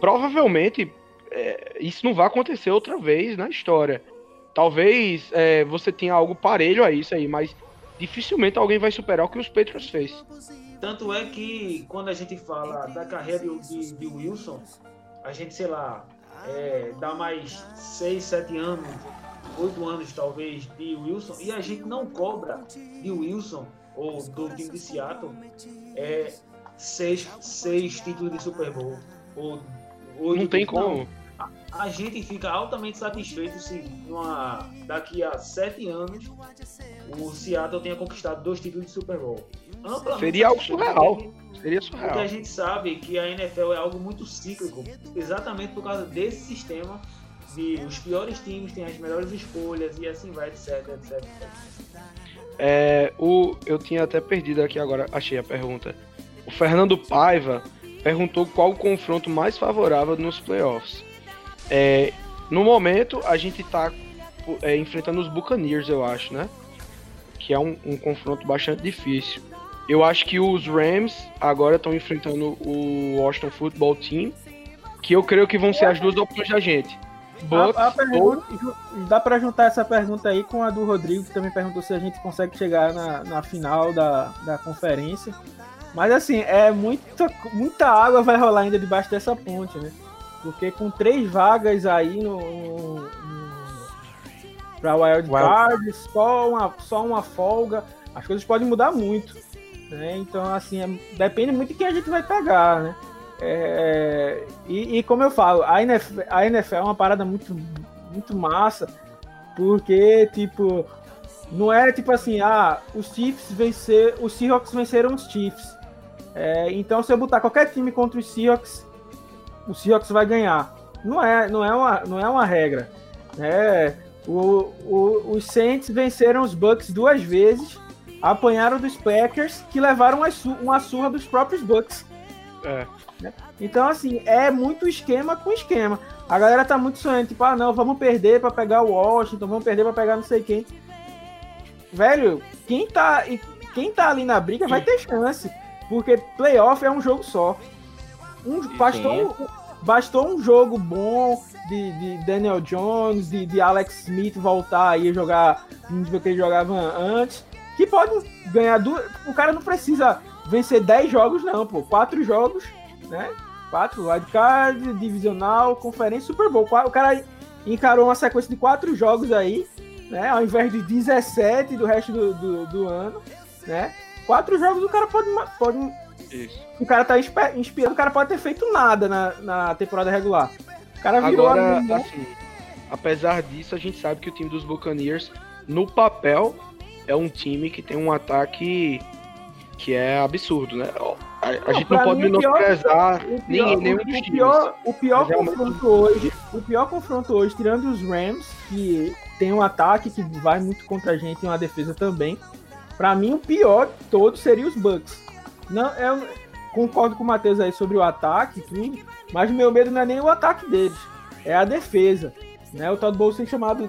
Provavelmente é, isso não vai acontecer outra vez na história. Talvez é, você tenha algo parelho a isso aí, mas dificilmente alguém vai superar o que os Patriots fez. Tanto é que quando a gente fala da carreira de, de- Wilson, a gente, sei lá, é, dá mais 6, 7 anos, 8 anos talvez de Wilson, e a gente não cobra de Wilson ou do time de Seattle é, seis, seis títulos de Super Bowl. Ou oito Não tem títulos. como. a, a gente fica altamente satisfeito se numa, daqui a sete anos o Seattle tenha conquistado dois títulos de Super Bowl. Amplamente Seria algo surreal. porque- Seria Porque surreal. a gente sabe que a NFL é algo muito cíclico, exatamente por causa desse sistema de os piores times têm as melhores escolhas e assim vai, etc, etc. etc. É, o, eu tinha até perdido aqui agora, achei a pergunta. O Fernando Paiva perguntou qual o confronto mais favorável nos playoffs. É, no momento, a gente tá é, enfrentando os Buccaneers, eu acho, né? Que é um, um confronto bastante difícil. Eu acho que os Rams agora estão enfrentando o Washington Football Team, que eu creio que vão ser as duas opções da gente. Bucks A, a pergunta, dá pra juntar essa pergunta aí com a do Rodrigo, que também perguntou se a gente consegue chegar na, na final da, da conferência. Mas assim, é muita, muita água vai rolar ainda debaixo dessa ponte, né? Porque com três vagas aí no, no, no para Wild Wild Card, só uma, só uma folga, as coisas podem mudar muito. Né? Então, assim, é- depende muito de quem a gente vai pegar, né? É, e, e como eu falo, a NFL, a NFL é uma parada muito, muito massa, porque, tipo, não é tipo assim, ah, os Chiefs vencer, os Seahawks venceram os Chiefs. É, então, se eu botar qualquer time contra os Seahawks, o Seahawks vai ganhar. Não é, não é, uma, não é uma regra. Né? O, o, os Saints venceram os Bucks duas vezes, apanharam dos Packers, que levaram uma, su- uma surra dos próprios Bucks. É. Então, assim, é muito esquema com esquema. A galera tá muito sonhando, tipo, ah, não, vamos perder pra pegar o Washington, vamos perder pra pegar não sei quem. Velho, quem tá, quem tá ali na briga vai ter chance. Porque playoff é um jogo só. Um, bastou, um- bastou um jogo bom de, de Daniel Jones, de, de Alex Smith voltar aí jogar no nível que ele jogava antes. Que pode ganhar duas. O cara não precisa vencer 10 jogos, não, pô. Quatro jogos, né? Quatro, wildcard, divisional, conferência, Super Bowl. O cara encarou uma sequência de quatro jogos aí, né? Ao invés de 17 do resto do, do, do ano, né? Quatro jogos o cara pode. pode Isso. o cara tá inspirado, o cara pode ter feito nada na, na temporada regular. O cara virou Agora, a assim, apesar disso, a gente sabe que o time dos Buccaneers, no papel, é um time que tem um ataque que é absurdo, né? A, a Não, gente não pode menosprezar nem, nenhum dos times. pior, o pior realmente- confronto hoje, o pior confronto hoje, tirando os Rams, que tem um ataque que vai muito contra a gente e uma defesa também. Pra mim, o pior de todos seria os Bucks. Não, eu concordo com o Matheus aí sobre o ataque tudo, mas o meu medo não é nem o ataque deles, é a defesa. Né? O Todd Bowles tem chamado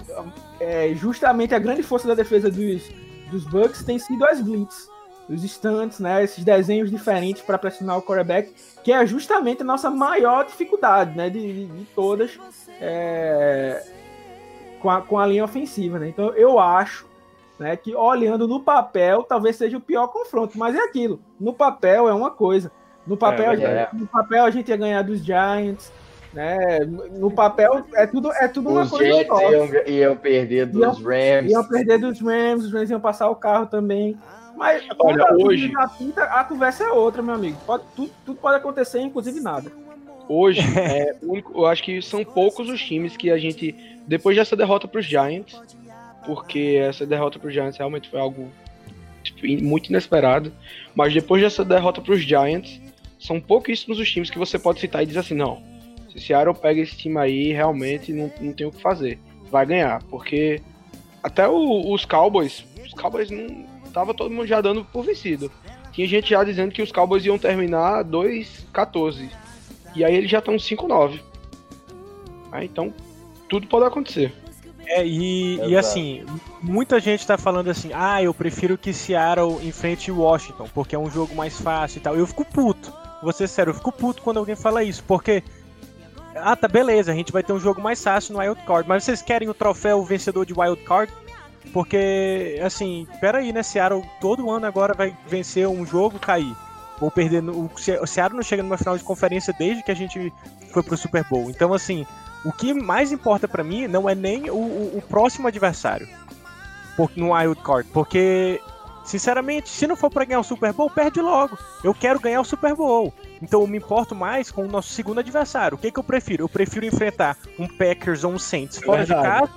é, justamente a grande força da defesa dos, dos Bucks tem sido as blitz, os stunts, né? Esses desenhos diferentes para pressionar o quarterback, que é justamente a nossa maior dificuldade, né? De, de- de todas é, com, a, com a linha ofensiva, né? Então eu acho né, que olhando no papel talvez seja o pior confronto, mas é aquilo. No papel é uma coisa. No papel, É a gente- verdade. no papel a gente ia ganhar dos Giants, né? No papel é tudo é tudo uma Os coisa Jets só. iam, iam perder dos Rams. Iam perder dos Rams, os Rams iam passar o carro também. Mas Olha, quando a hoje- vida pinta, a conversa é outra, meu amigo. Pode, tudo, tudo pode acontecer, inclusive nada. Hoje, é, eu acho que são poucos os times que a gente, depois dessa derrota para os Giants, porque essa derrota para os Giants realmente foi algo tipo, muito inesperado, mas depois dessa derrota para os Giants, são pouquíssimos os times que você pode citar e dizer assim, não, se Seattle pega esse time aí, realmente não, não tem o que fazer, vai ganhar, porque até o- os Cowboys, os Cowboys não tava todo mundo já dando por vencido. Tinha gente já dizendo que os Cowboys iam terminar 2-14. E aí eles já estão 5-9. Ah, então, tudo pode acontecer. É, e, e assim, muita gente tá falando assim, ah, eu prefiro que Seattle enfrente Washington, porque é um jogo mais fácil e tal. Eu fico puto. Vou ser sério, eu fico puto quando alguém fala isso, porque. Ah, tá, beleza, a gente vai ter um jogo mais fácil no Wild Card, mas vocês querem o troféu vencedor de Wild Card? Porque, assim, peraí, né? Seattle todo ano agora vai vencer um jogo cair. Ou perder. o Seattle não chega numa final de conferência desde que a gente foi pro Super Bowl. Então, assim, o que mais importa pra mim não é nem o, o- o próximo adversário por- no Wild Card, porque Sinceramente, se não for pra ganhar o Super Bowl, perde logo. Eu quero ganhar o Super Bowl. Então eu me importo mais com o nosso segundo adversário. O que, que eu prefiro? Eu prefiro enfrentar um Packers ou um Saints fora de casa,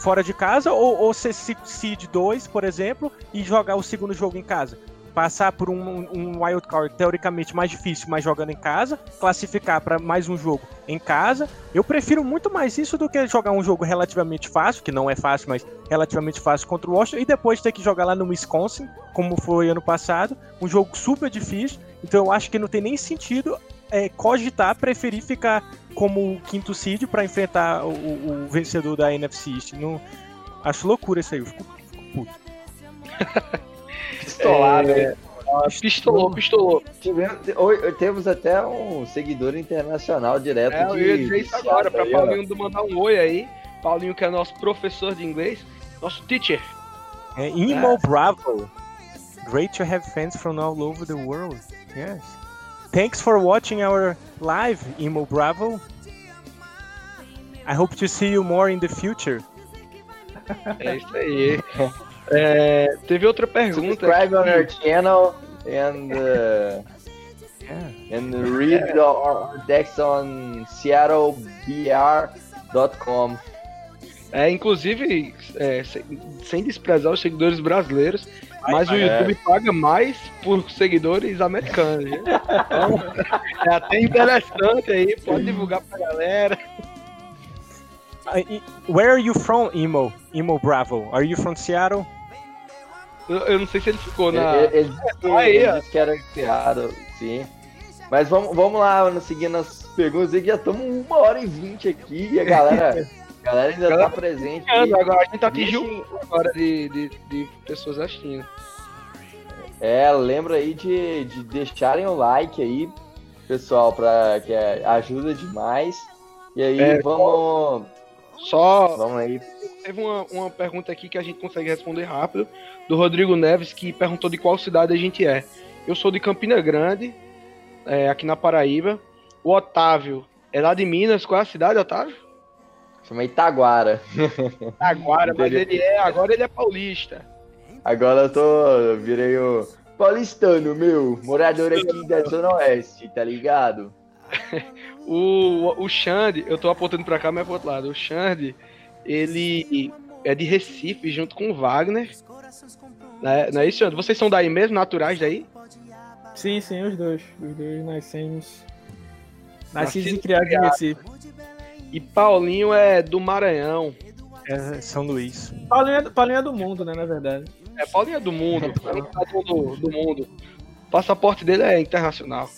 fora de casa, ou, ou ser se- seed 2, por exemplo, e jogar o segundo jogo em casa. Passar por um, um wild card teoricamente mais difícil, mas jogando em casa, classificar para mais um jogo em casa. Eu prefiro muito mais isso do que jogar um jogo relativamente fácil, que não é fácil, mas relativamente fácil contra o Washington, e depois ter que jogar lá no Wisconsin, como foi ano passado, um jogo super difícil. Então eu acho que não tem nem sentido é, cogitar preferir ficar como o quinto seed para enfrentar o, o- o vencedor da NFC East. Não, acho loucura isso aí, eu fico, fico puto. *laughs* Pistolado, É? Pistolou, pistolou. Tivemos, temos até um seguidor internacional direto É, de. eu ia dizer isso agora, ó. Paulinho mandar um oi aí. Paulinho, que é nosso professor de inglês, nosso teacher. É, Imo Bravo. Great to have fans from all over the world. Yes. Thanks for watching our live, Imo Bravo. I hope to see you more in the future. É isso aí. *laughs* É, teve outra pergunta. Subscribe on aqui. our channel and uh, Yeah. and read our, our text on seattlebr.com. É, inclusive, é, sem, sem desprezar os seguidores brasileiros, mas o. YouTube paga mais por seguidores americanos. Então, é até interessante aí, pode divulgar pra galera. Uh, where are you from, Imo? Imo Bravo. Are you from Seattle? Eu, eu não sei se ele ficou na. Ele, ele que, Aí, ele ó. disse que era criado, sim. Mas vamos, vamos lá, seguindo as perguntas aí, que já estamos uma hora e vinte aqui e a galera, a galera ainda Galera tá presente. aí. Agora a gente atingiu Deixem- agora de, de, de pessoas assistindo. É, lembra aí de, de deixarem o like aí, pessoal, pra, que é- ajuda demais. E aí, É, vamos, Só vamos aí. teve uma, uma pergunta aqui que a gente consegue responder rápido, do Rodrigo Neves, que perguntou de qual cidade a gente é. Eu sou de Campina Grande, é, aqui na Paraíba. O Otávio é lá de Minas. Qual é a cidade, Otávio? Chama Itaguara. Agora, mas ele é, agora ele é paulista. Agora eu tô. Virei o paulistano, meu. Morador aqui da Zona Oeste, tá ligado? *laughs* O, o Xande, eu tô apontando pra cá, mas é pro outro lado. O Xande, ele é de Recife, junto com o Wagner. Né? Não é isso, Xande? Vocês são daí mesmo, naturais daí? Sim, sim, os dois. Os dois nascemos. Nascidos e criados em Recife. E Paulinho é do Maranhão. É São Luís. Paulinho é, do- Paulinho é do mundo, né, na verdade. É, Paulinho é do mundo. É um do, do mundo. O passaporte dele é internacional.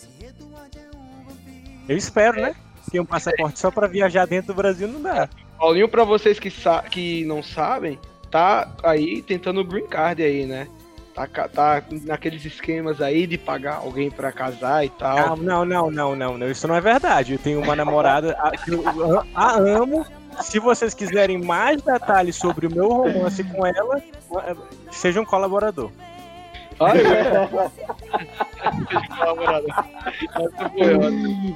Eu espero, né? Porque um passaporte só pra viajar dentro do Brasil não dá. Paulinho, pra vocês que, sa que não sabem, tá aí tentando o green card aí, né? Tá, tá naqueles esquemas aí de pagar alguém pra casar e tal. Não, não, não, não, não. Isso não é verdade. Eu tenho uma namorada que eu a amo. Se vocês quiserem mais detalhes sobre o meu romance com ela, seja um colaborador. Olha.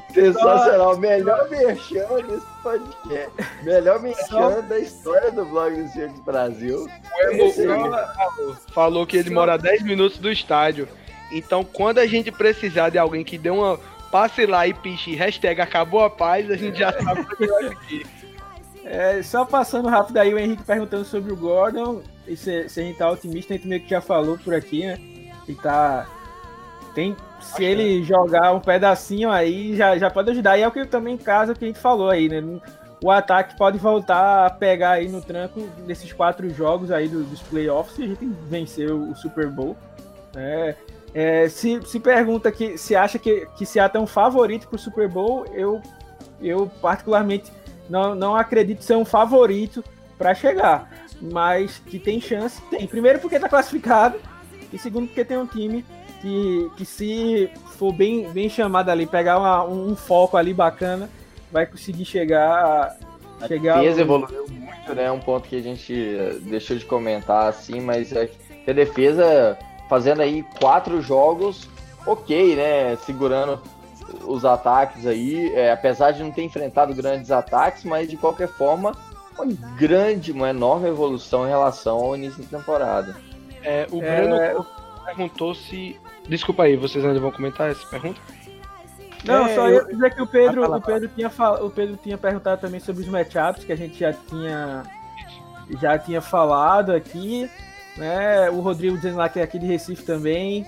*laughs* Sensacional. Melhor merchan desse podcast. Melhor merchan da história do blog do Circus Brasil. Aí. falou, falou que ele mora a 10 minutos do estádio. Então, quando a gente precisar de alguém que dê uma. Passe lá e piche hashtag acabou a paz, a gente já sabe que vai aqui. É, só passando rápido aí, o Henrique perguntando sobre o Gordon. E se, se a gente tá otimista, a gente meio que já falou por aqui, né? E tá. Tem. Se ele jogar um pedacinho aí, já, já pode ajudar. E é o que também casa que a gente falou aí, né? O ataque pode voltar a pegar aí no tranco desses quatro jogos aí do- dos playoffs e a gente venceu o Super Bowl. né? É, se, se pergunta que se acha que, que Seattle é um favorito pro Super Bowl, eu, eu particularmente não, não acredito ser um favorito para chegar, mas que tem chance, tem. Primeiro porque tá classificado e segundo porque tem um time que, que se for bem, bem chamado ali, pegar uma- um, um foco ali bacana, vai conseguir chegar A chegar defesa ao- evoluiu muito, né? Um ponto que a gente eh, deixou de comentar, assim, mas é que a defesa fazendo aí quatro jogos, ok, né? Segurando os ataques aí, é, apesar de não ter enfrentado grandes ataques, mas de qualquer forma, uma grande, uma enorme evolução em relação ao início da temporada. É, o É, Breno perguntou se. Desculpa aí, vocês ainda vão comentar essa pergunta? Não, É, só eu- ia dizer que o Pedro, falar, o Pedro, tinha, fal- o Pedro tinha perguntado também sobre os matchups que a gente já tinha, já tinha falado aqui. Né? O Rodrigo dizendo lá que é aqui de Recife também.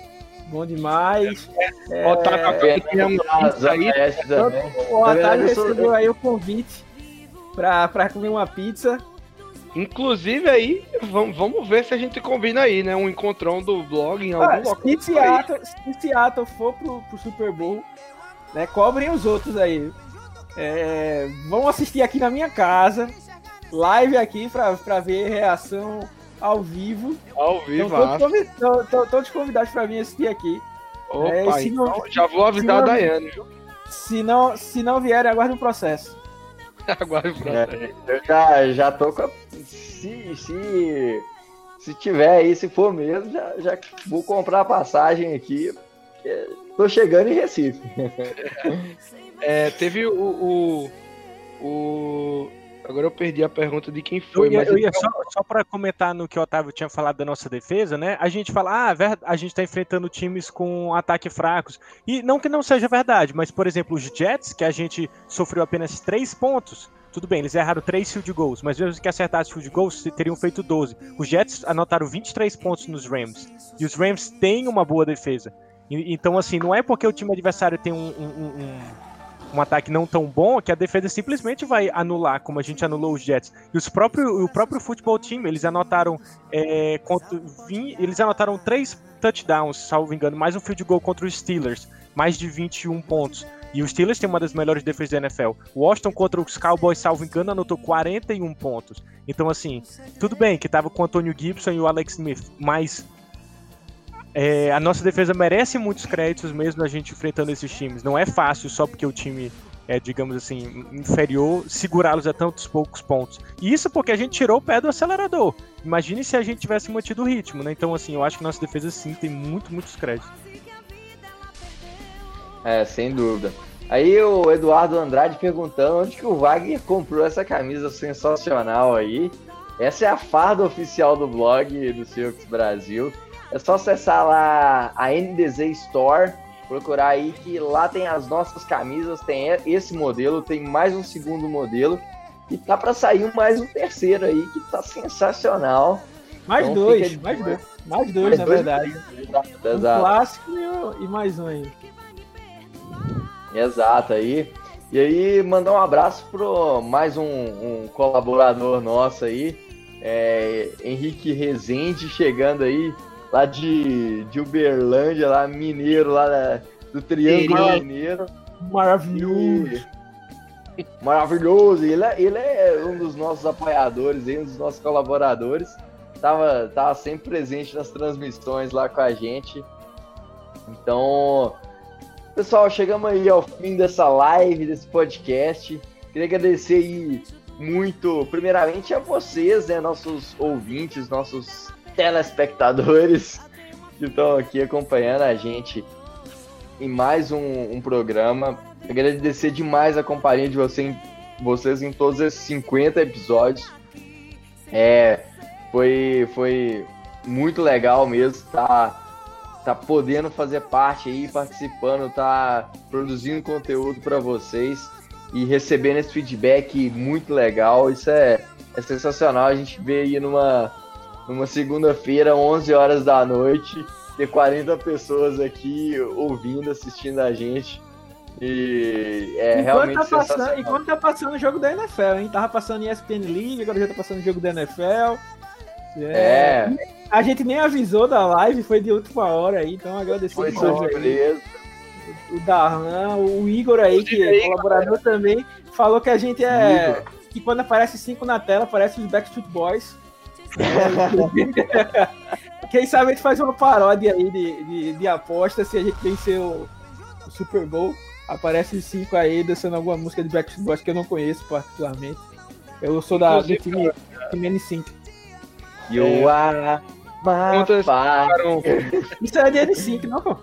Bom demais. É, Otávio agora tinha um Asa aí. O Otávio recebeu aí o convite pra comer uma pizza. Inclusive aí, vamos, vamos ver se a gente combina aí, né? Um encontrão do blog em algum Ah, local. se, Seattle, se Seattle for pro, pro Super Bowl, né, cobrem os outros aí. É, vão assistir aqui na minha casa, live aqui pra, pra ver reação ao vivo. Ao Então, vivo, todos, ah. convi- to- to- todos convidados pra vir assistir aqui. Opa, É, não- então já vou avisar se a não- Daiane, viu? Se não, se não vierem, aguarde um processo. *laughs* Agora É, eu já, já tô com a. Se, se, se tiver aí, se for mesmo, já, já vou comprar a passagem aqui. Tô chegando em Recife. *laughs* É, teve o, o, o- Agora eu perdi a pergunta de quem Eu foi, ia, mas eu ia então- só, só para comentar no que o Otávio tinha falado da nossa defesa, né? A gente fala, ah, a gente tá enfrentando times com ataque fracos. E não que não seja verdade, mas, por exemplo, os Jets, que a gente sofreu apenas três pontos, tudo bem, eles erraram três field goals, mas mesmo que acertasse field goals, teriam feito 12. Os Jets anotaram 23 pontos nos Rams. E os Rams têm uma boa defesa. E- então, assim, não é porque o time adversário tem um- um- um- um ataque não tão bom que a defesa simplesmente vai anular, como a gente anulou os Jets. E os próprio, o próprio futebol time, eles anotaram é, contra, vim- eles anotaram três touchdowns, salvo engano, mais um field goal contra os Steelers, mais de 21 pontos. E os Steelers têm uma das melhores defesas da NFL. O Washington contra os Cowboys, salvo engano, anotou 41 pontos. Então, assim, tudo bem que tava com o Antônio Gibson e o Alex Smith, mas é, a nossa defesa merece muitos créditos mesmo a gente enfrentando esses times. Não é fácil só porque o time é, digamos assim, inferior, segurá-los a tantos poucos pontos. E isso porque a gente tirou o pé do acelerador. Imagine se a gente tivesse mantido o ritmo, né? Então, assim, eu acho que nossa defesa sim tem muito, muitos créditos. É, sem dúvida. Aí o Eduardo Andrade perguntando onde que o Wagner comprou essa camisa sensacional aí. Essa é a farda oficial do blog do Seahawks Brasil. É só acessar lá a NDZ Store, procurar aí que lá tem as nossas camisas, tem esse modelo, tem mais um segundo modelo e tá para sair mais um terceiro aí que tá sensacional. Mais Então dois, de mais dois. Mais dois, Mais na dois verdade. Um clássico e e mais um aí. Exato aí. E aí, mandar um abraço pro mais um, um colaborador nosso aí, é, Henrique Rezende, chegando aí, lá de, de Uberlândia, lá mineiro, lá da- do Triângulo Mineiro. Maravilhoso. E- Maravilhoso! Ele, é- ele é um dos nossos apoiadores, um dos nossos colaboradores. Tava, tava sempre presente nas transmissões lá com a gente. Então, pessoal, chegamos aí ao fim dessa live, desse podcast. Queria agradecer aí muito, primeiramente, a vocês, né, nossos ouvintes, nossos telespectadores que estão aqui acompanhando a gente em mais um, um programa. Agradecer demais a companhia de você vocês em todos esses 50 episódios. É, foi, foi muito legal mesmo tá, tá podendo fazer parte aí, participando, tá produzindo conteúdo para vocês e recebendo esse feedback muito legal. Isso é, é sensacional. A gente vê aí numa, numa segunda-feira, 11 horas da noite, ter 40 pessoas aqui ouvindo, assistindo a gente. E é enquanto, realmente tá passando, enquanto tá passando o jogo da NFL, hein? Tava passando ESPN League, agora já tá passando o jogo da NFL. É, A gente nem avisou da live, foi de última hora aí, então agradecer foi surpresa. o Darlan, o Igor aí, que é colaborador também, falou que a gente é. Igor. que quando aparece cinco na tela, aparece os Backstreet Boys. É, *laughs* Quem sabe a gente faz uma paródia aí de, de, de aposta se a gente vencer o, o Super Bowl. Aparece cinco aí dançando alguma música de Backstreet Boys que eu não conheço particularmente. Eu sou da, do time, time N5. You are my. *laughs* Isso é de N5, não, pô?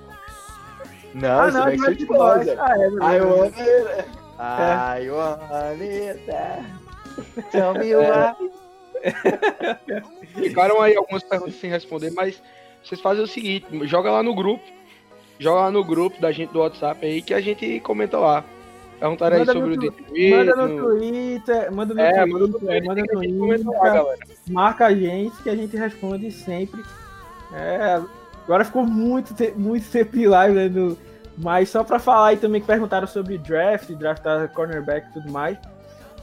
Não, ah, isso não, é de Backstreet Boys. É. Ah, é, I want it. I want it. Tell me why. Ficaram aí algumas perguntas sem responder, mas vocês fazem o seguinte, joga lá no grupo, joga lá no grupo da gente do WhatsApp aí que a gente comenta lá. Perguntaram aí sobre o Twitter. Manda no Twitter, manda no É, Twitter, manda no Twitter, manda no lá, marca a gente que a gente responde sempre. É, agora ficou muito, muito tempo em live, né? no- mas só pra falar aí também que perguntaram sobre draft, draftar cornerback e tudo mais.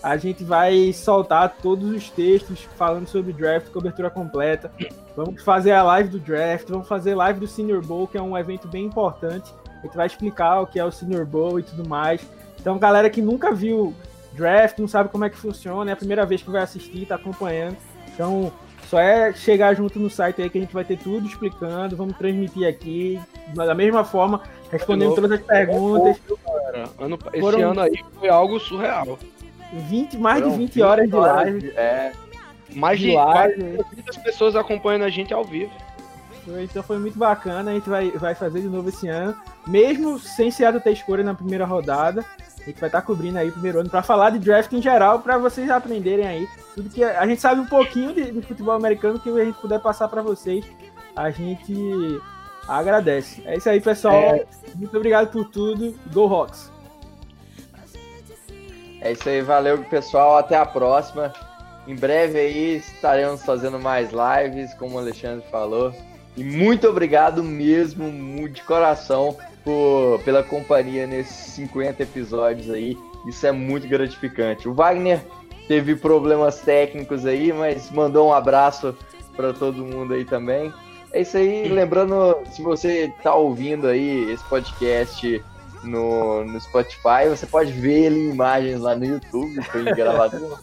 A gente vai soltar todos os textos falando sobre draft, cobertura completa. Vamos fazer a live do draft, vamos fazer live do Senior Bowl, que é um evento bem importante. A gente vai explicar o que é o Senior Bowl e tudo mais. Então, galera que nunca viu draft, não sabe como é que funciona, é a primeira vez que vai assistir, tá acompanhando. Então, só é chegar junto no site aí que a gente vai ter tudo explicando, vamos transmitir aqui da mesma forma, respondendo novo. todas as perguntas. Esse ano aí foi algo surreal. 20, mais Foram de 20 horas de live. de- É, Mais De de live. 400 pessoas acompanhando a gente ao vivo. Então foi muito bacana, a gente vai, vai fazer de novo esse ano. Mesmo sem Seattle ter escolha na primeira rodada, a gente vai estar cobrindo aí o primeiro ano para falar de draft em geral, para vocês aprenderem aí tudo que a gente sabe um pouquinho de, de futebol americano que a gente puder passar para vocês, a gente agradece. É isso aí, pessoal. Muito obrigado por tudo. Go Rocks! É isso aí, valeu pessoal, até a próxima. Em breve aí estaremos fazendo mais lives, como o Alexandre falou. E muito obrigado mesmo, de coração, por, pela companhia nesses 50 episódios aí. Isso é muito gratificante. O Wagner teve problemas técnicos aí, mas mandou um abraço para todo mundo aí também. É isso aí, lembrando, se você tá ouvindo aí esse podcast no, no Spotify, você pode ver ele em imagens lá no YouTube, foi *laughs* gravado.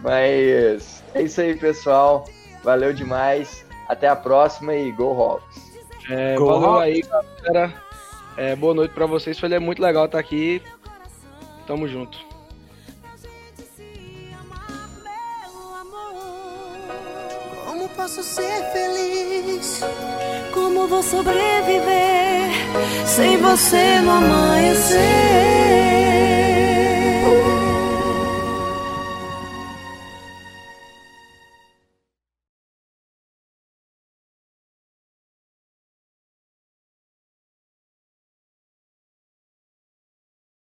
Mas é isso aí, pessoal. Valeu demais. Até a próxima e Go Hawks. É, Go valeu Hawks. aí, galera. É, boa noite pra vocês. Foi muito legal estar aqui. Tamo junto. Posso ser feliz? Como vou sobreviver sem você no amanhecer?